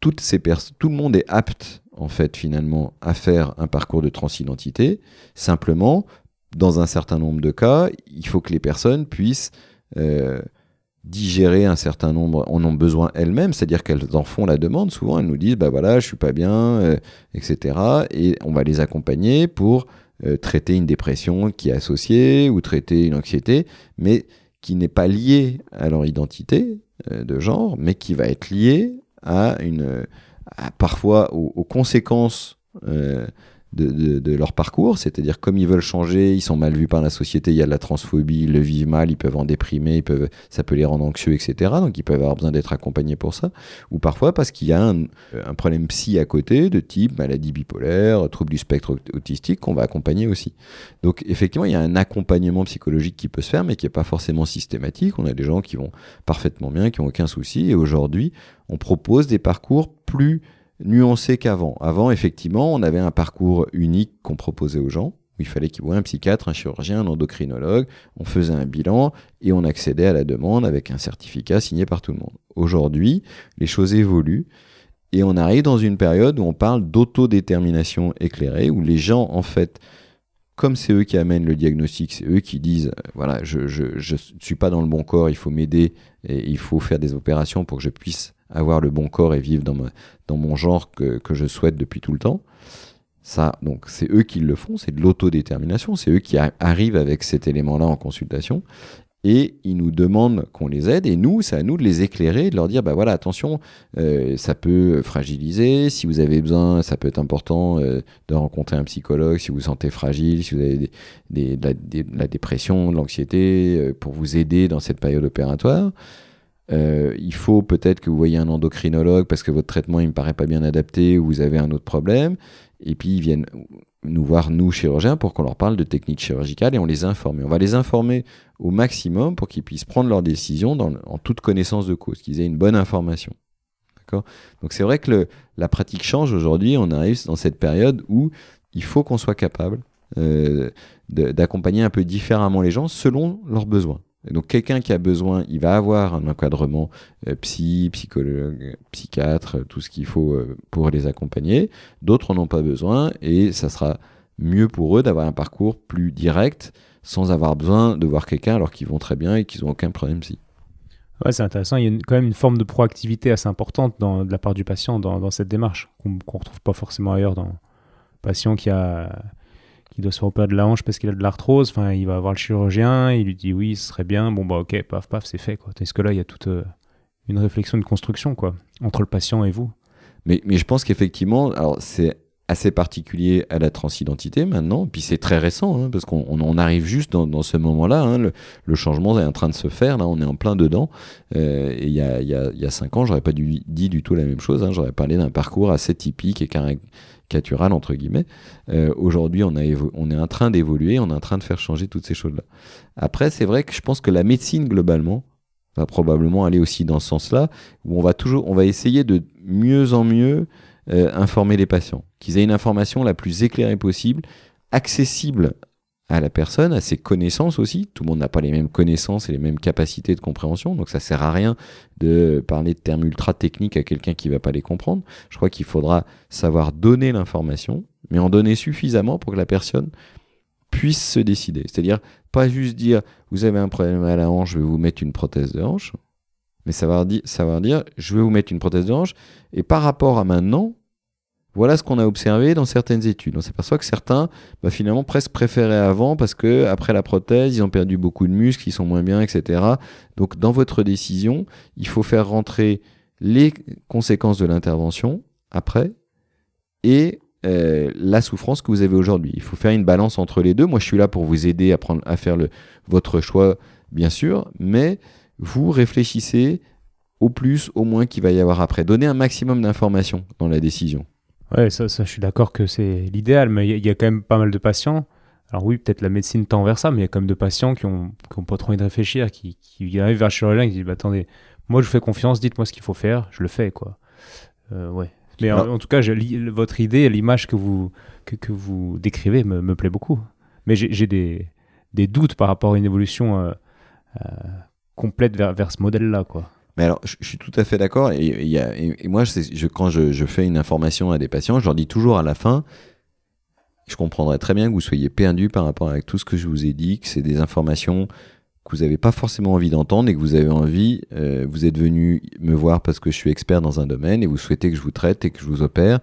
[SPEAKER 1] toutes ces tout le monde est apte en fait finalement à faire un parcours de transidentité. Simplement, dans un certain nombre de cas, il faut que les personnes puissent digérer un certain nombre, en ont besoin elles-mêmes, c'est-à-dire qu'elles en font la demande. Souvent, elles nous disent, bah voilà, je suis pas bien, euh, etc. Et on va les accompagner pour euh, traiter une dépression qui est associée ou traiter une anxiété, mais qui n'est pas liée à leur identité euh, de genre, mais qui va être liée à une, parfois aux, conséquences de, leur parcours, c'est-à-dire comme ils veulent changer, ils sont mal vus par la société, il y a de la transphobie, ils le vivent mal, ils peuvent en déprimer, ils peuvent, ça peut les rendre anxieux, etc. Donc ils peuvent avoir besoin d'être accompagnés pour ça. Ou parfois parce qu'il y a un, problème psy à côté, de type maladie bipolaire, trouble du spectre autistique, qu'on va accompagner aussi. Donc effectivement, il y a un accompagnement psychologique qui peut se faire, mais qui n'est pas forcément systématique. On a des gens qui vont parfaitement bien, qui n'ont aucun souci, et aujourd'hui, on propose des parcours plus nuancé qu'avant. Avant, effectivement, on avait un parcours unique qu'on proposait aux gens, où il fallait qu'ils voient un psychiatre, un chirurgien, un endocrinologue, on faisait un bilan et on accédait à la demande avec un certificat signé par tout le monde. Aujourd'hui, les choses évoluent et on arrive dans une période où on parle d'autodétermination éclairée, où les gens, en fait, comme c'est eux qui amènent le diagnostic, c'est eux qui disent, euh, voilà, je ne suis pas dans le bon corps, il faut m'aider et il faut faire des opérations pour que je puisse avoir le bon corps et vivre dans, mon genre que, que, je souhaite depuis tout le temps. Ça, donc, c'est eux qui le font, c'est de l'autodétermination, c'est eux qui arrivent avec cet élément-là en consultation et ils nous demandent qu'on les aide et nous, c'est à nous de les éclairer, de leur dire bah voilà attention, euh, ça peut fragiliser. Si vous avez besoin, ça peut être important euh, de rencontrer un psychologue si vous vous sentez fragile, si vous avez des, de, la, dépression, de l'anxiété, euh, pour vous aider dans cette période opératoire. Euh, il faut peut-être que vous voyez un endocrinologue parce que votre traitement il me paraît pas bien adapté ou vous avez un autre problème. Et puis ils viennent nous voir, nous, chirurgiens, pour qu'on leur parle de techniques chirurgicales et on les informe. on va les informer au maximum pour qu'ils puissent prendre leurs décisions en toute connaissance de cause, qu'ils aient une bonne information. Donc c'est vrai que la pratique change aujourd'hui, on arrive dans cette période où il faut qu'on soit capable euh, d'accompagner un peu différemment les gens selon leurs besoins. Donc quelqu'un qui a besoin, il va avoir un encadrement euh, psy, psychologue, psychiatre, tout ce qu'il faut euh, pour les accompagner. D'autres n'en ont pas besoin et ça sera mieux pour eux d'avoir un parcours plus direct sans avoir besoin de voir quelqu'un alors qu'ils vont très bien et qu'ils n'ont aucun problème psy.
[SPEAKER 2] Ouais, c'est intéressant. Il y a quand même une forme de proactivité assez importante de la part du patient dans, cette démarche qu'on ne retrouve pas forcément ailleurs dans le patient qui a qui doit se faire de la hanche parce qu'il a de l'arthrose. Enfin, il va voir le chirurgien, il lui dit oui, ce serait bien. Bon, bah ok, paf, paf, c'est fait. Quoi. Est-ce que là, il y a toute euh, une réflexion, de construction quoi, entre le patient et vous.
[SPEAKER 1] Mais, mais je pense qu'effectivement, alors c'est assez particulier à la transidentité maintenant, puis c'est très récent, hein, parce qu'on on arrive juste dans, ce moment-là, hein, le, changement est en train de se faire, là on est en plein dedans, euh, et il y a, y, a, y a cinq ans, j'aurais pas dit du tout la même chose, hein, j'aurais parlé d'un parcours assez typique et caricatural, entre guillemets. Euh, Aujourd'hui, on, on est en train d'évoluer, on est en train de faire changer toutes ces choses-là. Après, c'est vrai que je pense que la médecine, globalement, va probablement aller aussi dans ce sens-là, où on va toujours, on va essayer de mieux en mieux euh, informer les patients, qu'ils aient une information la plus éclairée possible, accessible à la personne, à ses connaissances aussi. Tout le monde n'a pas les mêmes connaissances et les mêmes capacités de compréhension, donc ça sert à rien de parler de termes ultra techniques à quelqu'un qui va pas les comprendre. Je crois qu'il faudra savoir donner l'information, mais en donner suffisamment pour que la personne puisse se décider. C'est-à-dire pas juste dire vous avez un problème à la hanche, je vais vous mettre une prothèse de hanche mais savoir, dire, savoir dire, je vais vous mettre une prothèse de hanche, et par rapport à maintenant, voilà ce qu'on a observé dans certaines études. On s'aperçoit que certains, bah, finalement, presque préféraient avant parce que après la prothèse, ils ont perdu beaucoup de muscles, ils sont moins bien, etc. Donc, dans votre décision, il faut faire rentrer les conséquences de l'intervention après et euh, la souffrance que vous avez aujourd'hui. Il faut faire une balance entre les deux. Moi, je suis là pour vous aider à, prendre, à faire votre choix, bien sûr, mais vous réfléchissez au plus, au moins qu'il va y avoir après. Donnez un maximum d'informations dans la décision.
[SPEAKER 2] Ouais, ça, ça je suis d'accord que c'est l'idéal, mais il y, a quand même pas mal de patients. Alors oui, peut-être la médecine tend vers ça, mais il y a quand même de patients qui ont, qui ont pas trop envie de réfléchir, qui, qui arrivent vers le chirurgien et qui disent bah, attendez, moi je vous fais confiance, dites-moi ce qu'il faut faire, je le fais quoi. Euh, ouais. Mais en, tout cas, votre idée, l'image que vous, que, que vous décrivez me, me, plaît beaucoup. Mais j'ai des, des, doutes par rapport à une évolution euh, euh, complète vers, vers ce modèle-là, quoi.
[SPEAKER 1] Mais alors, je, suis tout à fait d'accord. Et, moi, je, quand je, fais une information à des patients, je leur dis toujours à la fin, je comprendrais très bien que vous soyez perdu par rapport à tout ce que je vous ai dit, que c'est des informations que vous n'avez pas forcément envie d'entendre et que vous avez envie, euh, vous êtes venu me voir parce que je suis expert dans un domaine et vous souhaitez que je vous traite et que je vous opère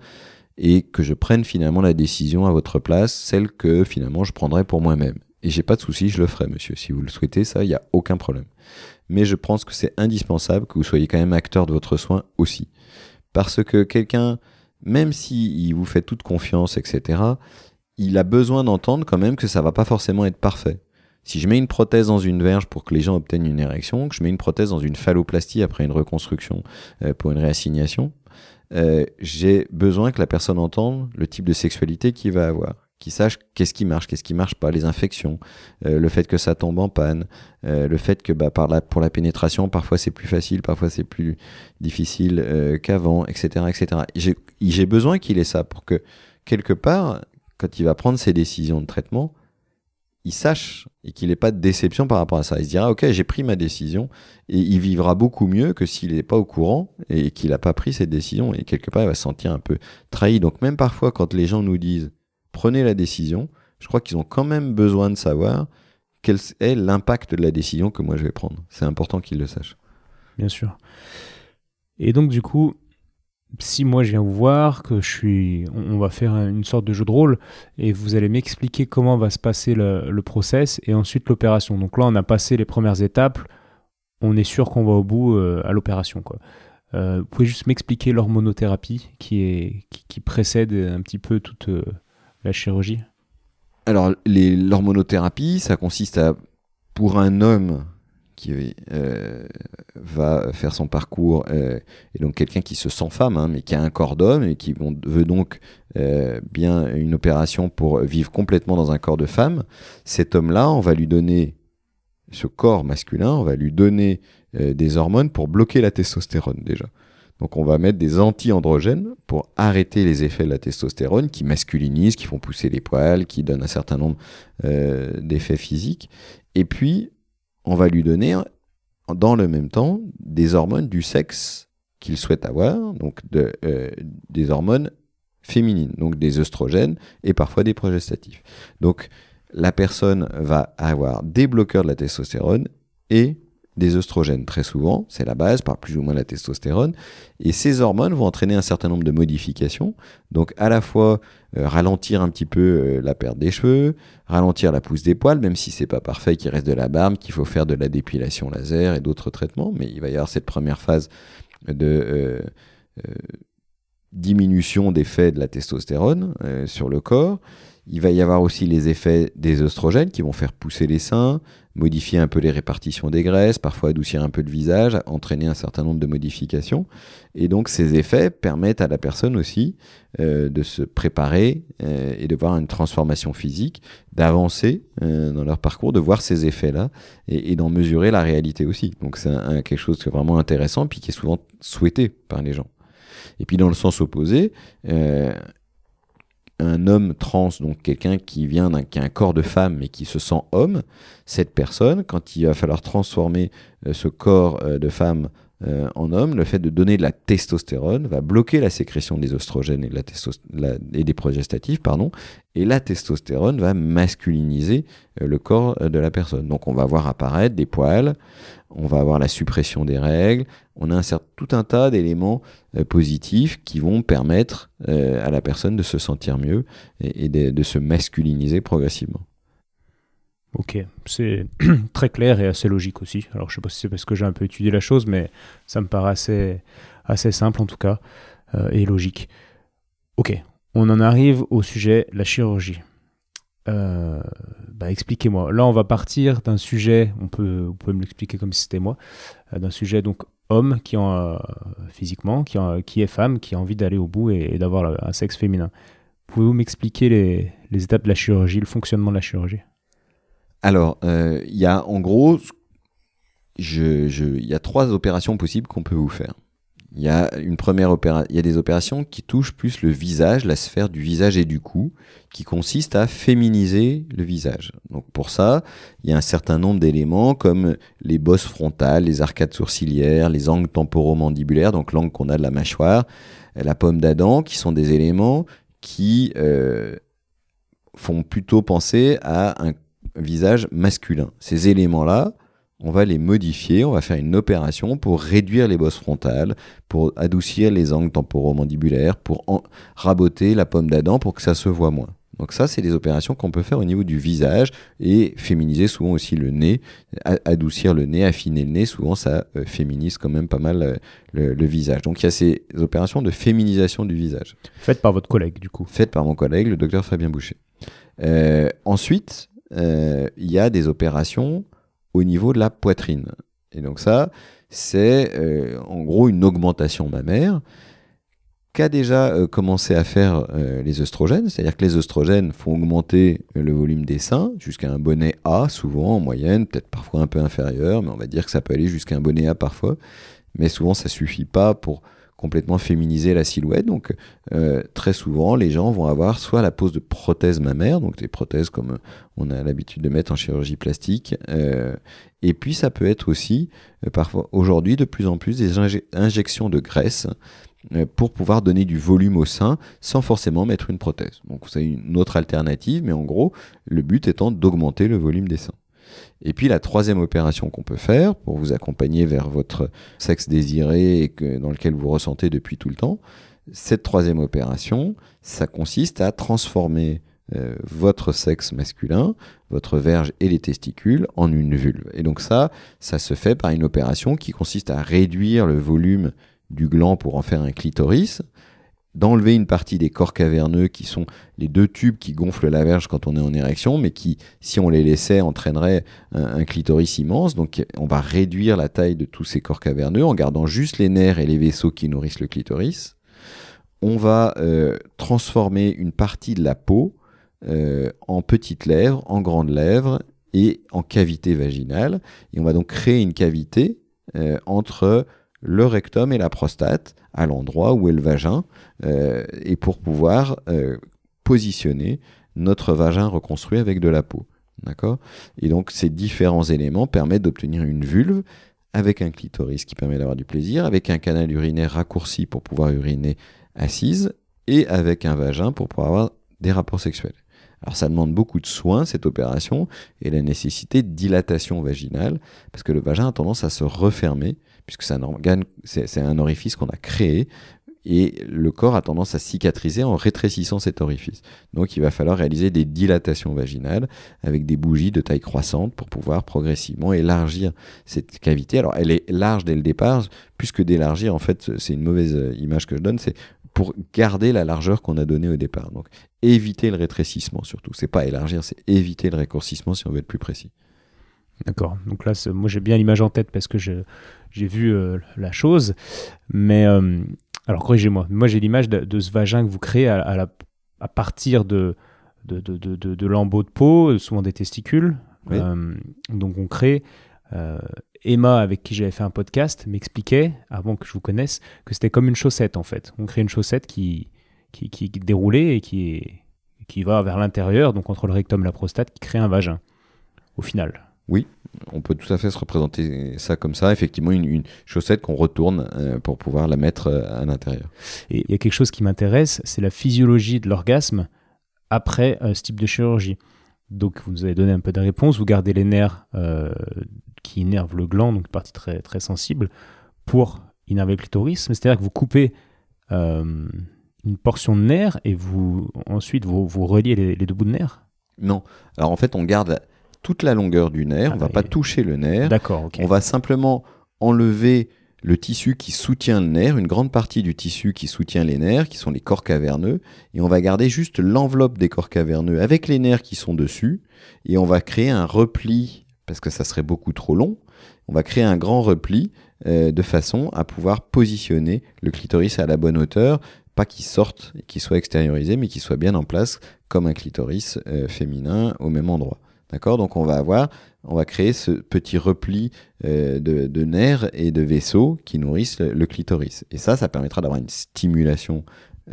[SPEAKER 1] et que je prenne finalement la décision à votre place, celle que finalement je prendrais pour moi-même. Et j'ai pas de souci, je le ferai, monsieur. Si vous le souhaitez, ça, il n'y a aucun problème. Mais je pense que c'est indispensable que vous soyez quand même acteur de votre soin aussi. Parce que quelqu'un, même s'il vous fait toute confiance, etc., il a besoin d'entendre quand même que ça va pas forcément être parfait. Si je mets une prothèse dans une verge pour que les gens obtiennent une érection, que je mets une prothèse dans une phalloplastie après une reconstruction euh, pour une réassignation, euh, j'ai besoin que la personne entende le type de sexualité qu'il va avoir qui sache qu'est-ce qui marche, qu'est-ce qui marche pas, les infections, euh, le fait que ça tombe en panne, euh, le fait que bah, par la, pour la pénétration, parfois c'est plus facile, parfois c'est plus difficile euh, qu'avant, etc. etc. J'ai besoin qu'il ait ça pour que, quelque part, quand il va prendre ses décisions de traitement, il sache et qu'il n'ait pas de déception par rapport à ça. Il se dira, ok, j'ai pris ma décision et il vivra beaucoup mieux que s'il n'est pas au courant et qu'il n'a pas pris cette décision et quelque part il va se sentir un peu trahi. Donc même parfois quand les gens nous disent, prenez la décision. Je crois qu'ils ont quand même besoin de savoir quel est l'impact de la décision que moi je vais prendre. C'est important qu'ils le sachent.
[SPEAKER 2] Bien sûr. Et donc du coup, si moi je viens vous voir, que je suis, on va faire une sorte de jeu de rôle et vous allez m'expliquer comment va se passer le, process et ensuite l'opération. Donc là, on a passé les premières étapes, on est sûr qu'on va au bout euh, à l'opération. Euh, vous pouvez juste m'expliquer l'hormonothérapie qui, est, qui, précède un petit peu toute, euh, la chirurgie?
[SPEAKER 1] Alors, l'hormonothérapie, ça consiste à, pour un homme qui euh, va faire son parcours, euh, et donc quelqu'un qui se sent femme, hein, mais qui a un corps d'homme et qui veut donc euh, bien une opération pour vivre complètement dans un corps de femme, cet homme-là, on va lui donner ce corps masculin, on va lui donner des hormones pour bloquer la testostérone déjà. Donc on va mettre des anti-androgènes pour arrêter les effets de la testostérone qui masculinisent, qui font pousser les poils, qui donnent un certain nombre euh, d'effets physiques. Et puis on va lui donner dans le même temps des hormones du sexe qu'il souhaite avoir, donc euh, des hormones féminines, donc des œstrogènes et parfois des progestatifs. Donc la personne va avoir des bloqueurs de la testostérone et des œstrogènes très souvent, c'est la base, par plus ou moins la testostérone, et ces hormones vont entraîner un certain nombre de modifications, donc à la fois euh, ralentir un petit peu euh, la perte des cheveux, ralentir la pousse des poils, même si c'est pas parfait, qu'il reste de la barbe, qu'il faut faire de la dépilation laser et d'autres traitements, mais il va y avoir cette première phase de euh, diminution d'effet de la testostérone sur le corps. Il va y avoir aussi les effets des oestrogènes qui vont faire pousser les seins, modifier un peu les répartitions des graisses, parfois adoucir un peu le visage, entraîner un certain nombre de modifications. Et donc ces effets permettent à la personne aussi euh, de se préparer euh, et de voir une transformation physique, d'avancer euh, dans leur parcours, de voir ces effets-là et, d'en mesurer la réalité aussi. Donc c'est quelque chose qui est vraiment intéressant puis qui est souvent souhaité par les gens. Et puis dans le sens opposé, un homme trans, donc quelqu'un qui vient d'un qui a un corps de femme mais qui se sent homme, cette personne, quand il va falloir transformer euh, ce corps euh, de femme euh, en homme, le fait de donner de la testostérone va bloquer la sécrétion des oestrogènes et, des progestatifs, pardon, et la testostérone va masculiniser le corps de la personne. Donc on va voir apparaître des poils, on va avoir la suppression des règles, on insère tout un tas d'éléments positifs qui vont permettre à la personne de se sentir mieux et, de se masculiniser progressivement.
[SPEAKER 2] Ok, c'est très clair et assez logique aussi. Alors je sais pas si c'est parce que j'ai un peu étudié la chose, mais ça me paraît assez, simple en tout cas euh, et logique. Ok, on en arrive au sujet la chirurgie. Euh, bah, expliquez-moi. Là, on va partir d'un sujet, on peut, vous pouvez me l'expliquer comme si c'était moi, euh, d'un sujet donc homme qui en, physiquement, qui, est femme, qui a envie d'aller au bout et, d'avoir un sexe féminin. Pouvez-vous m'expliquer les étapes de la chirurgie, le fonctionnement de la chirurgie?
[SPEAKER 1] Alors, euh, il y a en gros, il y a trois opérations possibles qu'on peut vous faire. Il y a une première il y a des opérations qui touchent plus le visage, la sphère du visage et du cou, qui consistent à féminiser le visage. Donc pour ça, il y a un certain nombre d'éléments comme les bosses frontales, les arcades sourcilières, les angles temporomandibulaires, donc l'angle qu'on a de la mâchoire, la pomme d'Adam, qui sont des éléments qui euh, font plutôt penser à un visage masculin. Ces éléments-là, on va les modifier, on va faire une opération pour réduire les bosses frontales, pour adoucir les angles temporomandibulaires, pour raboter la pomme d'Adam pour que ça se voit moins. Donc ça, c'est des opérations qu'on peut faire au niveau du visage et féminiser souvent aussi le nez, adoucir le nez, affiner le nez. Souvent, ça euh, féminise quand même pas mal euh, le, visage. Donc il y a ces opérations de féminisation du visage.
[SPEAKER 2] Faites par votre collègue, du coup.
[SPEAKER 1] Faites par mon collègue, le docteur Fabien Boucher. Euh, ensuite, il y a des opérations au niveau de la poitrine. Et donc ça, c'est euh, en gros une augmentation mammaire qu'a déjà euh, commencé à faire les œstrogènes, c'est-à-dire que les œstrogènes font augmenter le volume des seins jusqu'à un bonnet A, souvent en moyenne, peut-être parfois un peu inférieur, mais on va dire que ça peut aller jusqu'à un bonnet A parfois, mais souvent ça suffit pas pour complètement féminiser la silhouette. Donc euh, très souvent, les gens vont avoir soit la pose de prothèses mammaires, donc des prothèses comme on a l'habitude de mettre en chirurgie plastique, euh, et puis ça peut être aussi euh, parfois aujourd'hui de plus en plus des injections de graisse pour pouvoir donner du volume au sein sans forcément mettre une prothèse. Donc c'est une autre alternative, mais en gros, le but étant d'augmenter le volume des seins. Et puis la troisième opération qu'on peut faire pour vous accompagner vers votre sexe désiré et dans lequel vous ressentez depuis tout le temps, cette troisième opération, ça consiste à transformer euh, votre sexe masculin, votre verge et les testicules en une vulve. Et donc ça, ça se fait par une opération qui consiste à réduire le volume du gland pour en faire un clitoris, d'enlever une partie des corps caverneux qui sont les deux tubes qui gonflent la verge quand on est en érection, mais qui, si on les laissait, entraîneraient un, clitoris immense. Donc on va réduire la taille de tous ces corps caverneux en gardant juste les nerfs et les vaisseaux qui nourrissent le clitoris. On va euh, transformer une partie de la peau euh, en petites lèvres, en grandes lèvres et en cavité vaginale. Et on va donc créer une cavité euh, entre le rectum et la prostate à l'endroit où est le vagin euh, et pour pouvoir euh, positionner notre vagin reconstruit avec de la peau. D'accord? Et donc, ces différents éléments permettent d'obtenir une vulve avec un clitoris qui permet d'avoir du plaisir, avec un canal urinaire raccourci pour pouvoir uriner assise, et avec un vagin pour pouvoir avoir des rapports sexuels. Alors ça demande beaucoup de soins, cette opération, et la nécessité de dilatation vaginale, parce que le vagin a tendance à se refermer, puisque c'est un, orifice qu'on a créé, et le corps a tendance à cicatriser en rétrécissant cet orifice. Donc il va falloir réaliser des dilatations vaginales avec des bougies de taille croissante pour pouvoir progressivement élargir cette cavité. Alors elle est large dès le départ, puisque d'élargir, en fait, c'est une mauvaise image que je donne, c'est pour garder la largeur qu'on a donnée au départ. Donc éviter le rétrécissement surtout. C'est pas élargir, c'est éviter le récourcissement si on veut être plus précis.
[SPEAKER 2] D'accord. Donc là, moi j'ai bien l'image en tête parce que j'ai vu euh, la chose. Mais euh, alors corrigez-moi, moi j'ai l'image de, ce vagin que vous créez à, à partir de, de, de, de, lambeaux de peau, souvent des testicules. Euh, donc on crée. Emma, avec qui j'avais fait un podcast, m'expliquait, avant que je vous connaisse, que c'était comme une chaussette en fait. On crée une chaussette qui, qui, qui, qui déroulée et qui, qui va vers l'intérieur, donc entre le rectum et la prostate, qui crée un vagin, au final.
[SPEAKER 1] Oui, on peut tout à fait se représenter ça comme ça, effectivement, une, chaussette qu'on retourne euh, pour pouvoir la mettre euh, à l'intérieur.
[SPEAKER 2] Et il y a quelque chose qui m'intéresse, c'est la physiologie de l'orgasme après euh, ce type de chirurgie. Donc vous nous avez donné un peu de réponse, vous gardez les nerfs qui innervent le gland, donc une partie très, très sensible, pour innerver le clitoris, c'est-à-dire que vous coupez une portion de nerf et vous ensuite vous, vous reliez les, les deux bouts de nerf
[SPEAKER 1] Non, alors en fait on garde toute la longueur du nerf, on ah, on va pas toucher le nerf.
[SPEAKER 2] D'accord,
[SPEAKER 1] On va simplement enlever le tissu qui soutient le nerf, une grande partie du tissu qui soutient les nerfs, qui sont les corps caverneux, et on va garder juste l'enveloppe des corps caverneux avec les nerfs qui sont dessus, et on va créer un repli, parce que ça serait beaucoup trop long, on va créer un grand repli euh, de façon à pouvoir positionner le clitoris à la bonne hauteur, pas qu'il sorte et qu'il soit extériorisé, mais qu'il soit bien en place comme un clitoris euh, féminin au même endroit. D'accord? Donc on va avoir, on va créer ce petit repli euh, de, nerfs et de vaisseaux qui nourrissent le, clitoris. Et ça, ça permettra d'avoir une stimulation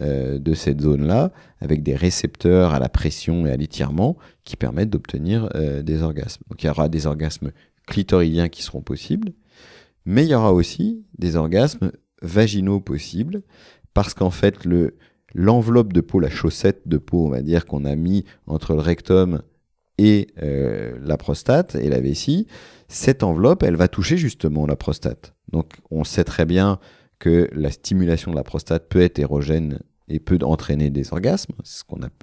[SPEAKER 1] euh, de cette zone-là avec des récepteurs à la pression et à l'étirement qui permettent d'obtenir euh, des orgasmes. Donc il y aura des orgasmes clitoridiens qui seront possibles, mais il y aura aussi des orgasmes vaginaux possibles parce qu'en fait le l'enveloppe de peau, la chaussette de peau, on va dire qu'on a mis entre le rectum et euh, la prostate et la vessie, cette enveloppe, elle va toucher justement la prostate. Donc on sait très bien que la stimulation de la prostate peut être érogène et peut entraîner des orgasmes.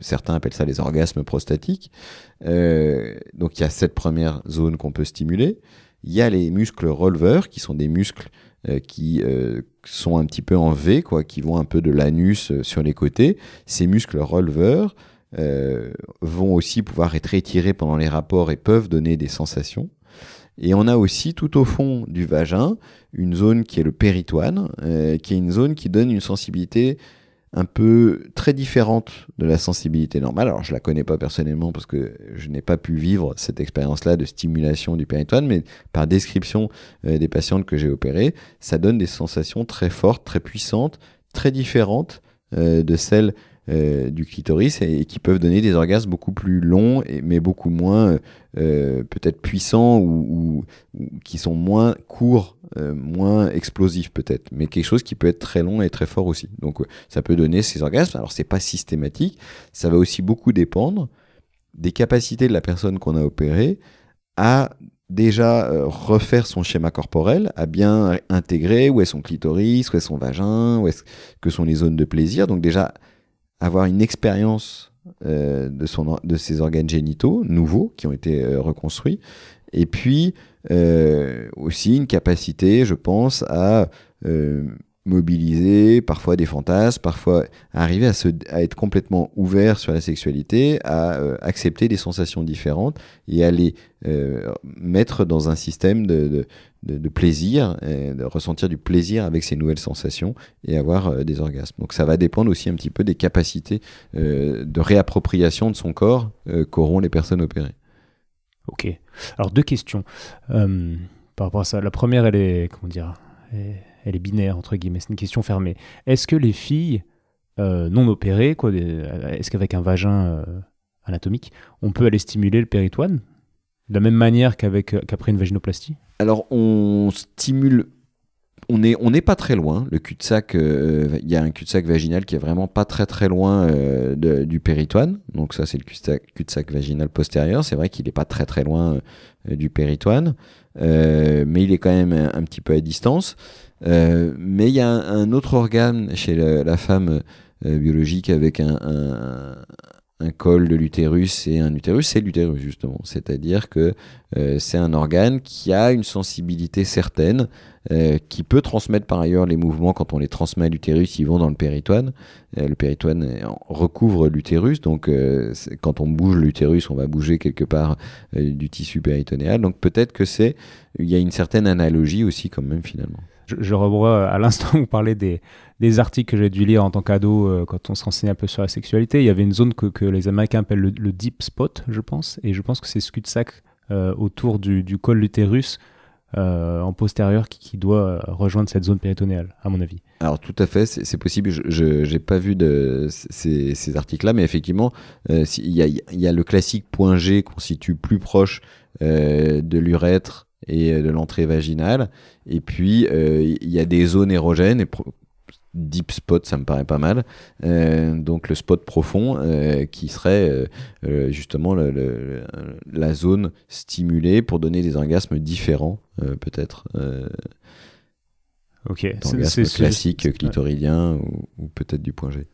[SPEAKER 1] Certains appellent ça les orgasmes prostatiques. Euh, donc il y a cette première zone qu'on peut stimuler. Il y a les muscles releveurs, qui sont des muscles euh, qui sont un petit peu en V, quoi, qui vont un peu de l'anus sur les côtés. Ces muscles releveurs, euh, vont aussi pouvoir être étirés pendant les rapports et peuvent donner des sensations. Et on a aussi tout au fond du vagin une zone qui est le péritoine, euh, qui est une zone qui donne une sensibilité un peu très différente de la sensibilité normale. Alors je la connais pas personnellement parce que je n'ai pas pu vivre cette expérience-là de stimulation du péritoine, mais par description euh, des patientes que j'ai opérées, ça donne des sensations très fortes, très puissantes, très différentes de celles euh, du clitoris et, qui peuvent donner des orgasmes beaucoup plus longs, mais beaucoup moins euh, peut-être puissants ou, qui sont moins courts, euh, moins explosifs peut-être, mais quelque chose qui peut être très long et très fort aussi. Donc ça peut donner ces orgasmes. Alors c'est pas systématique, ça va aussi beaucoup dépendre des capacités de la personne qu'on a opérée à déjà refaire son schéma corporel, à bien intégrer où est son clitoris, où est son vagin, où est que sont les zones de plaisir. Donc déjà avoir une expérience euh, de, ses organes génitaux nouveaux qui ont été euh, reconstruits, et puis euh, aussi une capacité, je pense, à mobiliser parfois des fantasmes, parfois arriver à, se, à être complètement ouvert sur la sexualité, à accepter des sensations différentes et à les mettre dans un système de, plaisir, et de ressentir du plaisir avec ces nouvelles sensations et avoir euh, des orgasmes. Donc ça va dépendre aussi un petit peu des capacités euh, de réappropriation de son corps euh, qu'auront les personnes opérées.
[SPEAKER 2] Ok. Alors deux questions par rapport à ça. La première, elle est comment dire, elle est binaire entre guillemets. C'est une question fermée. Est-ce que les filles non opérées, est-ce qu'avec un vagin anatomique, on peut aller stimuler le péritoine? De la même manière qu'après une vaginoplastie?
[SPEAKER 1] Alors, on stimule on n'est pas très loin. Le cul-de-sac, euh, il y a un cul-de-sac vaginal qui est vraiment pas très très loin euh, du péritoine. Donc ça, c'est le cul-de-sac vaginal postérieur. C'est vrai qu'il n'est pas très très loin euh, du péritoine, mais il est quand même un, petit peu à distance. mais il y a un, autre organe chez la, femme biologique avec un, un col de l'utérus et un utérus, c'est l'utérus justement. C'est-à-dire que c'est un organe qui a une sensibilité certaine euh, qui peut transmettre par ailleurs les mouvements quand on les transmet à l'utérus, ils vont dans le péritoine. Euh, le péritoine recouvre l'utérus, donc euh, quand on bouge l'utérus, on va bouger quelque part du tissu péritonéal. Donc peut-être que c'est, il y a une certaine analogie aussi quand même finalement.
[SPEAKER 2] Je, revois à l'instant vous parlez des, articles que j'ai dû lire en tant qu'ado quand on se renseignait un peu sur la sexualité. Il y avait une zone que, les Américains appellent le, deep spot, je pense, et je pense que c'est ce cul-de-sac autour du, du col l'utérus euh, en postérieur qui, doit rejoindre cette zone péritonéale, à mon avis.
[SPEAKER 1] Alors tout à fait, c'est possible. Je n'ai pas vu de, ces, articles-là, mais effectivement, euh, il y, a le classique point G qu'on situe plus proche euh, de l'urètre et de l'entrée vaginale. Et puis, il y a des zones érogènes, et deep spot, ça me paraît pas mal. Euh, donc le spot profond euh, qui serait euh, justement la zone stimulée pour donner des orgasmes différents, peut-être.
[SPEAKER 2] ok.
[SPEAKER 1] C'est classique clitoridien ou, peut-être du point G.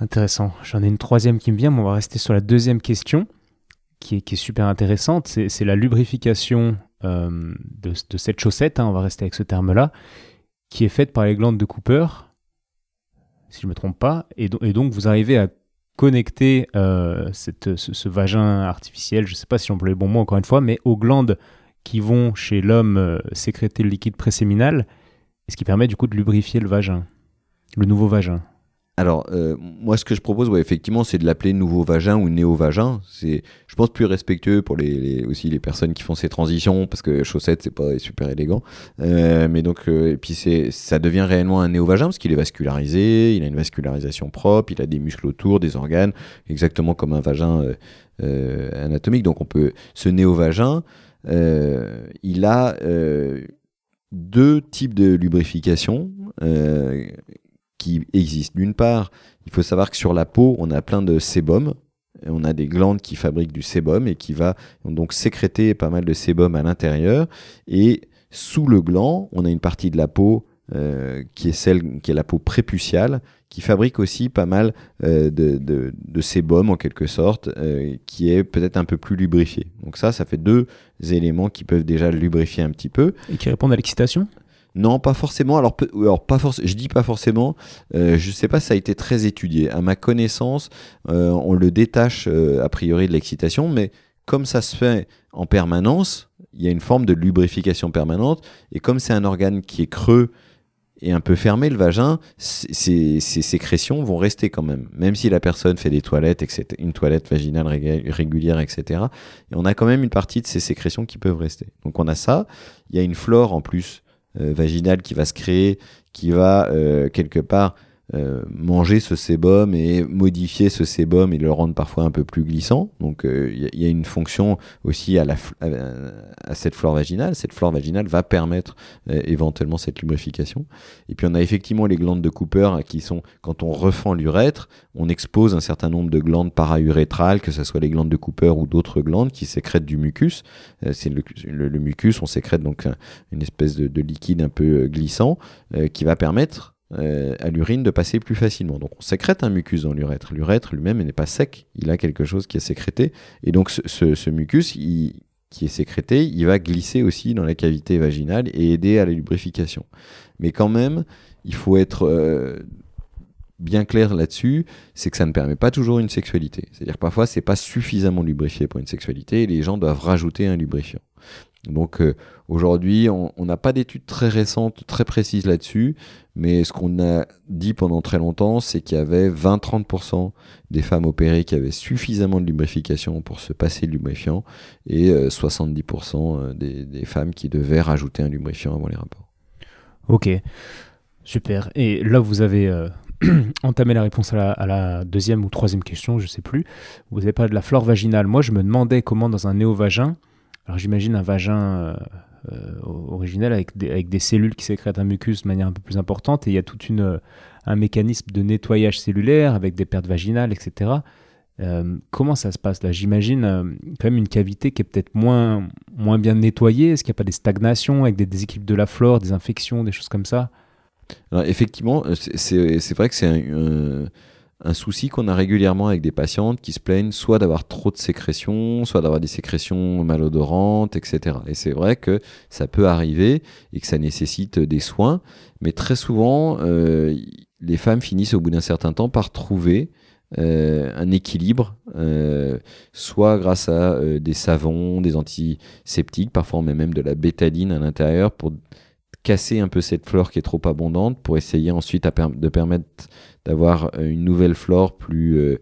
[SPEAKER 2] Intéressant. J'en ai une troisième qui me vient, mais on va rester sur la deuxième question qui est, super intéressante. C'est la lubrification de, cette chaussette, hein, on va rester avec ce terme-là, qui est faite par les glandes de Cooper si je ne me trompe pas. Et, donc, vous arrivez à connecter euh, ce, vagin artificiel, je ne sais pas si j'emploie le bon mot encore une fois, mais aux glandes qui vont chez l'homme euh, sécréter le liquide préséminal, ce qui permet du coup de lubrifier le vagin, le nouveau vagin.
[SPEAKER 1] Alors, euh, moi, ce que je propose, ouais, effectivement, c'est de l'appeler nouveau vagin ou néo-vagin. C'est, je pense, plus respectueux pour les, aussi les personnes qui font ces transitions, parce que chaussette, c'est pas super élégant. Euh, mais donc, euh, et puis c'est, ça devient réellement un néo-vagin, parce qu'il est vascularisé, il a une vascularisation propre, il a des muscles autour, des organes, exactement comme un vagin anatomique. Donc, on peut, ce néo-vagin, il a deux types de lubrification qui existent. D'une part, il faut savoir que sur la peau, on a plein de sébum. On a des glandes qui fabriquent du sébum et qui va donc sécréter pas mal de sébum à l'intérieur. Et sous le gland, on a une partie de la peau euh, qui est celle qui est la peau prépuciale, qui fabrique aussi pas mal euh, de, sébum en quelque sorte, euh, qui est peut-être un peu plus lubrifié. Donc ça, ça fait deux éléments qui peuvent déjà lubrifier un petit peu.
[SPEAKER 2] Et qui répondent à l'excitation?
[SPEAKER 1] Non, pas forcément. Alors, pas forcément. je dis pas forcément. Euh, je sais pas ça a été très étudié. À ma connaissance, euh, on le détache euh, a priori de l'excitation, mais comme ça se fait en permanence, il y a une forme de lubrification permanente. Et comme c'est un organe qui est creux et un peu fermé, le vagin, ces sécrétions vont rester quand même. Même si la personne fait des toilettes, etc., une toilette vaginale régulière, etc., et on a quand même une partie de ces sécrétions qui peuvent rester. Donc on a ça. Il y a une flore en plus vaginale qui va se créer, qui va euh, quelque part euh, manger ce sébum et modifier ce sébum et le rendre parfois un peu plus glissant. Donc il euh, y, a une fonction aussi à, la, à, cette flore vaginale. Cette flore vaginale va permettre euh, éventuellement cette lubrification. Et puis on a effectivement les glandes de Cooper qui sont, quand on refend l'urètre, on expose un certain nombre de glandes paraurétrales, que ce soit les glandes de Cooper ou d'autres glandes qui sécrètent du mucus. C'est le, mucus, on sécrète donc une espèce de liquide un peu glissant qui va permettre euh, à l'urine de passer plus facilement. Donc on sécrète un mucus dans l'urètre. L'urètre lui-même n'est pas sec, il a quelque chose qui est sécrété. Et donc ce, mucus qui est sécrété, il va glisser aussi dans la cavité vaginale et aider à la lubrification. Mais quand même, il faut être euh, bien clair là-dessus, c'est que ça ne permet pas toujours une sexualité. C'est-à-dire parfois c'est pas suffisamment lubrifié pour une sexualité et les gens doivent rajouter un lubrifiant. Donc euh, aujourd'hui, on n'a pas d'études très récentes, très précises là-dessus, mais ce qu'on a dit pendant très longtemps, c'est qu'il y avait 20-30% des femmes opérées qui avaient suffisamment de lubrification pour se passer le lubrifiant, et 70% euh, euh, des, femmes qui devaient rajouter un lubrifiant avant les rapports.
[SPEAKER 2] Ok, super. Et là, vous avez... entamé la réponse à la, deuxième ou troisième question, je ne sais plus. Vous n'avez pas de la flore vaginale. Moi, je me demandais comment dans un néovagin, alors j'imagine un vagin originel avec des, avec des, cellules qui sécrètent un mucus de manière un peu plus importante et il y a tout une, un mécanisme de nettoyage cellulaire avec des pertes vaginales, etc. Euh, comment ça se passe là? J'imagine euh, quand même une cavité qui est peut-être moins, moins bien nettoyée. Est-ce qu'il n'y a pas des stagnations avec des déséquilibres de la flore, des infections, des choses comme ça?
[SPEAKER 1] Alors, Effectivement, euh, c'est vrai que c'est un, un, souci qu'on a régulièrement avec des patientes qui se plaignent soit d'avoir trop de sécrétions, soit d'avoir des sécrétions malodorantes, etc. Et c'est vrai que ça peut arriver et que ça nécessite des soins, mais très souvent, les femmes finissent au bout d'un certain temps par trouver euh, un équilibre, euh, soit grâce à euh, des savons, des antiseptiques, parfois on met même de la bétaline à l'intérieur pour casser un peu cette flore qui est trop abondante, pour essayer ensuite de permettre d'avoir une nouvelle flore plus euh,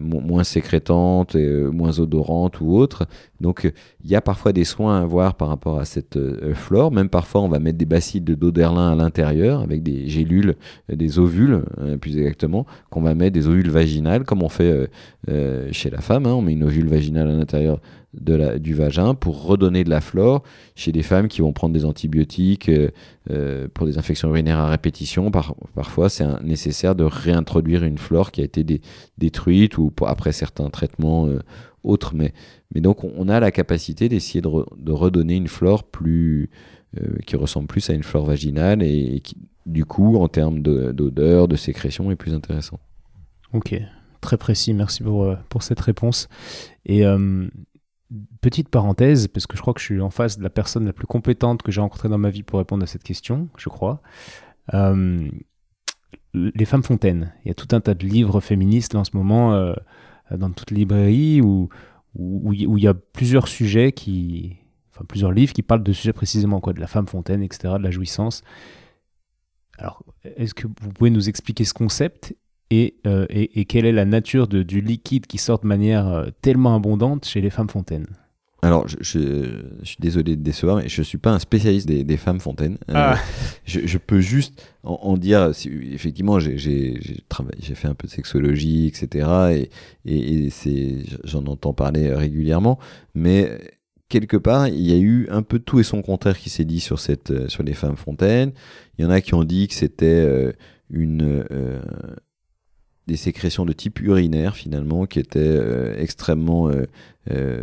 [SPEAKER 1] moins sécrétante, et, euh, moins odorante ou autre. Donc il y a parfois des soins à avoir par rapport à cette euh, flore. Même parfois on va mettre des bacilles de d'oderlin à l'intérieur avec des gélules, des ovules plus exactement, qu'on va mettre des ovules vaginales comme on fait chez la femme. Hein. on met une ovule vaginale à l'intérieur de du vagin pour redonner de la flore chez des femmes qui vont prendre des antibiotiques pour des infections urinaires à répétition. parfois, c'est nécessaire de réintroduire une flore qui a été détruite ou après certains traitements euh, autres. Mais, donc on a la capacité d'essayer de, redonner une flore euh, qui ressemble plus à une flore vaginale et, qui, du coup, en termes d'odeur, de, sécrétion, est plus intéressant.
[SPEAKER 2] Ok, très précis, merci pour, euh, pour cette réponse. Et petite parenthèse, parce que je crois que je suis en face de la personne la plus compétente que j'ai rencontrée dans ma vie pour répondre à cette question, je crois les femmes fontaines. Il y a tout un tas de livres féministes en ce moment euh, dans toute librairie où, où, il y a plusieurs sujets qui, enfin plusieurs livres qui parlent de sujets précisément quoi, de la femme fontaine, etc., de la jouissance. Alors, est-ce que vous pouvez nous expliquer ce concept et, euh, et, quelle est la nature du liquide qui sort de manière euh, tellement abondante chez les femmes fontaines?
[SPEAKER 1] Alors, je, suis désolé de décevoir, mais je ne suis pas un spécialiste des, femmes fontaines. Euh, ah. je, peux juste en, dire, si, effectivement, j'ai fait un peu de sexologie, etc. Et, et, j'en entends parler régulièrement. Mais quelque part, il y a eu un peu tout et son contraire qui s'est dit sur, cette, sur les femmes fontaines. Il y en a qui ont dit que c'était euh, une... Euh, des sécrétions de type urinaire finalement qui étaient extrêmement euh,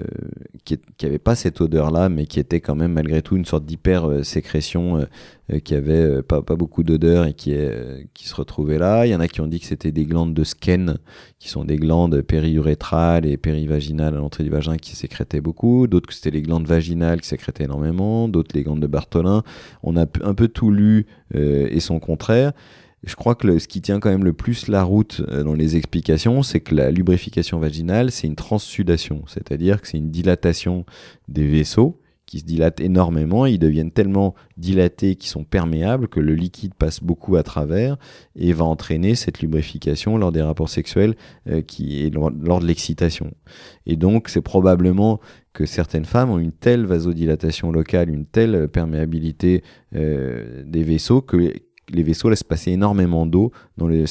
[SPEAKER 1] qui n'avait pas cette odeur-là, mais qui était quand même malgré tout une sorte d'hyper-sécrétion, euh, euh, qui avait pas, beaucoup d'odeur et qui, se retrouvait là. Il y en a qui ont dit que c'était des glandes de Skene, qui sont des glandes périurétrales et périvaginales à l'entrée du vagin qui sécrétaient beaucoup. D'autres que c'était les glandes vaginales qui sécrétaient énormément. D'autres les glandes de Bartholin. On a un peu tout lu et son contraire je crois que ce qui tient quand même le plus la route euh, dans les explications, c'est que la lubrification vaginale, c'est une transsudation, c'est-à-dire que c'est une dilatation des vaisseaux qui se dilatent énormément, ils deviennent tellement dilatés qu'ils sont perméables que le liquide passe beaucoup à travers et va entraîner cette lubrification lors des rapports sexuels euh, qui est lors, de l'excitation. Et donc c'est probablement que certaines femmes ont une telle vasodilatation locale, une telle perméabilité euh, des vaisseaux que les vaisseaux laissent passer énormément d'eau dans le,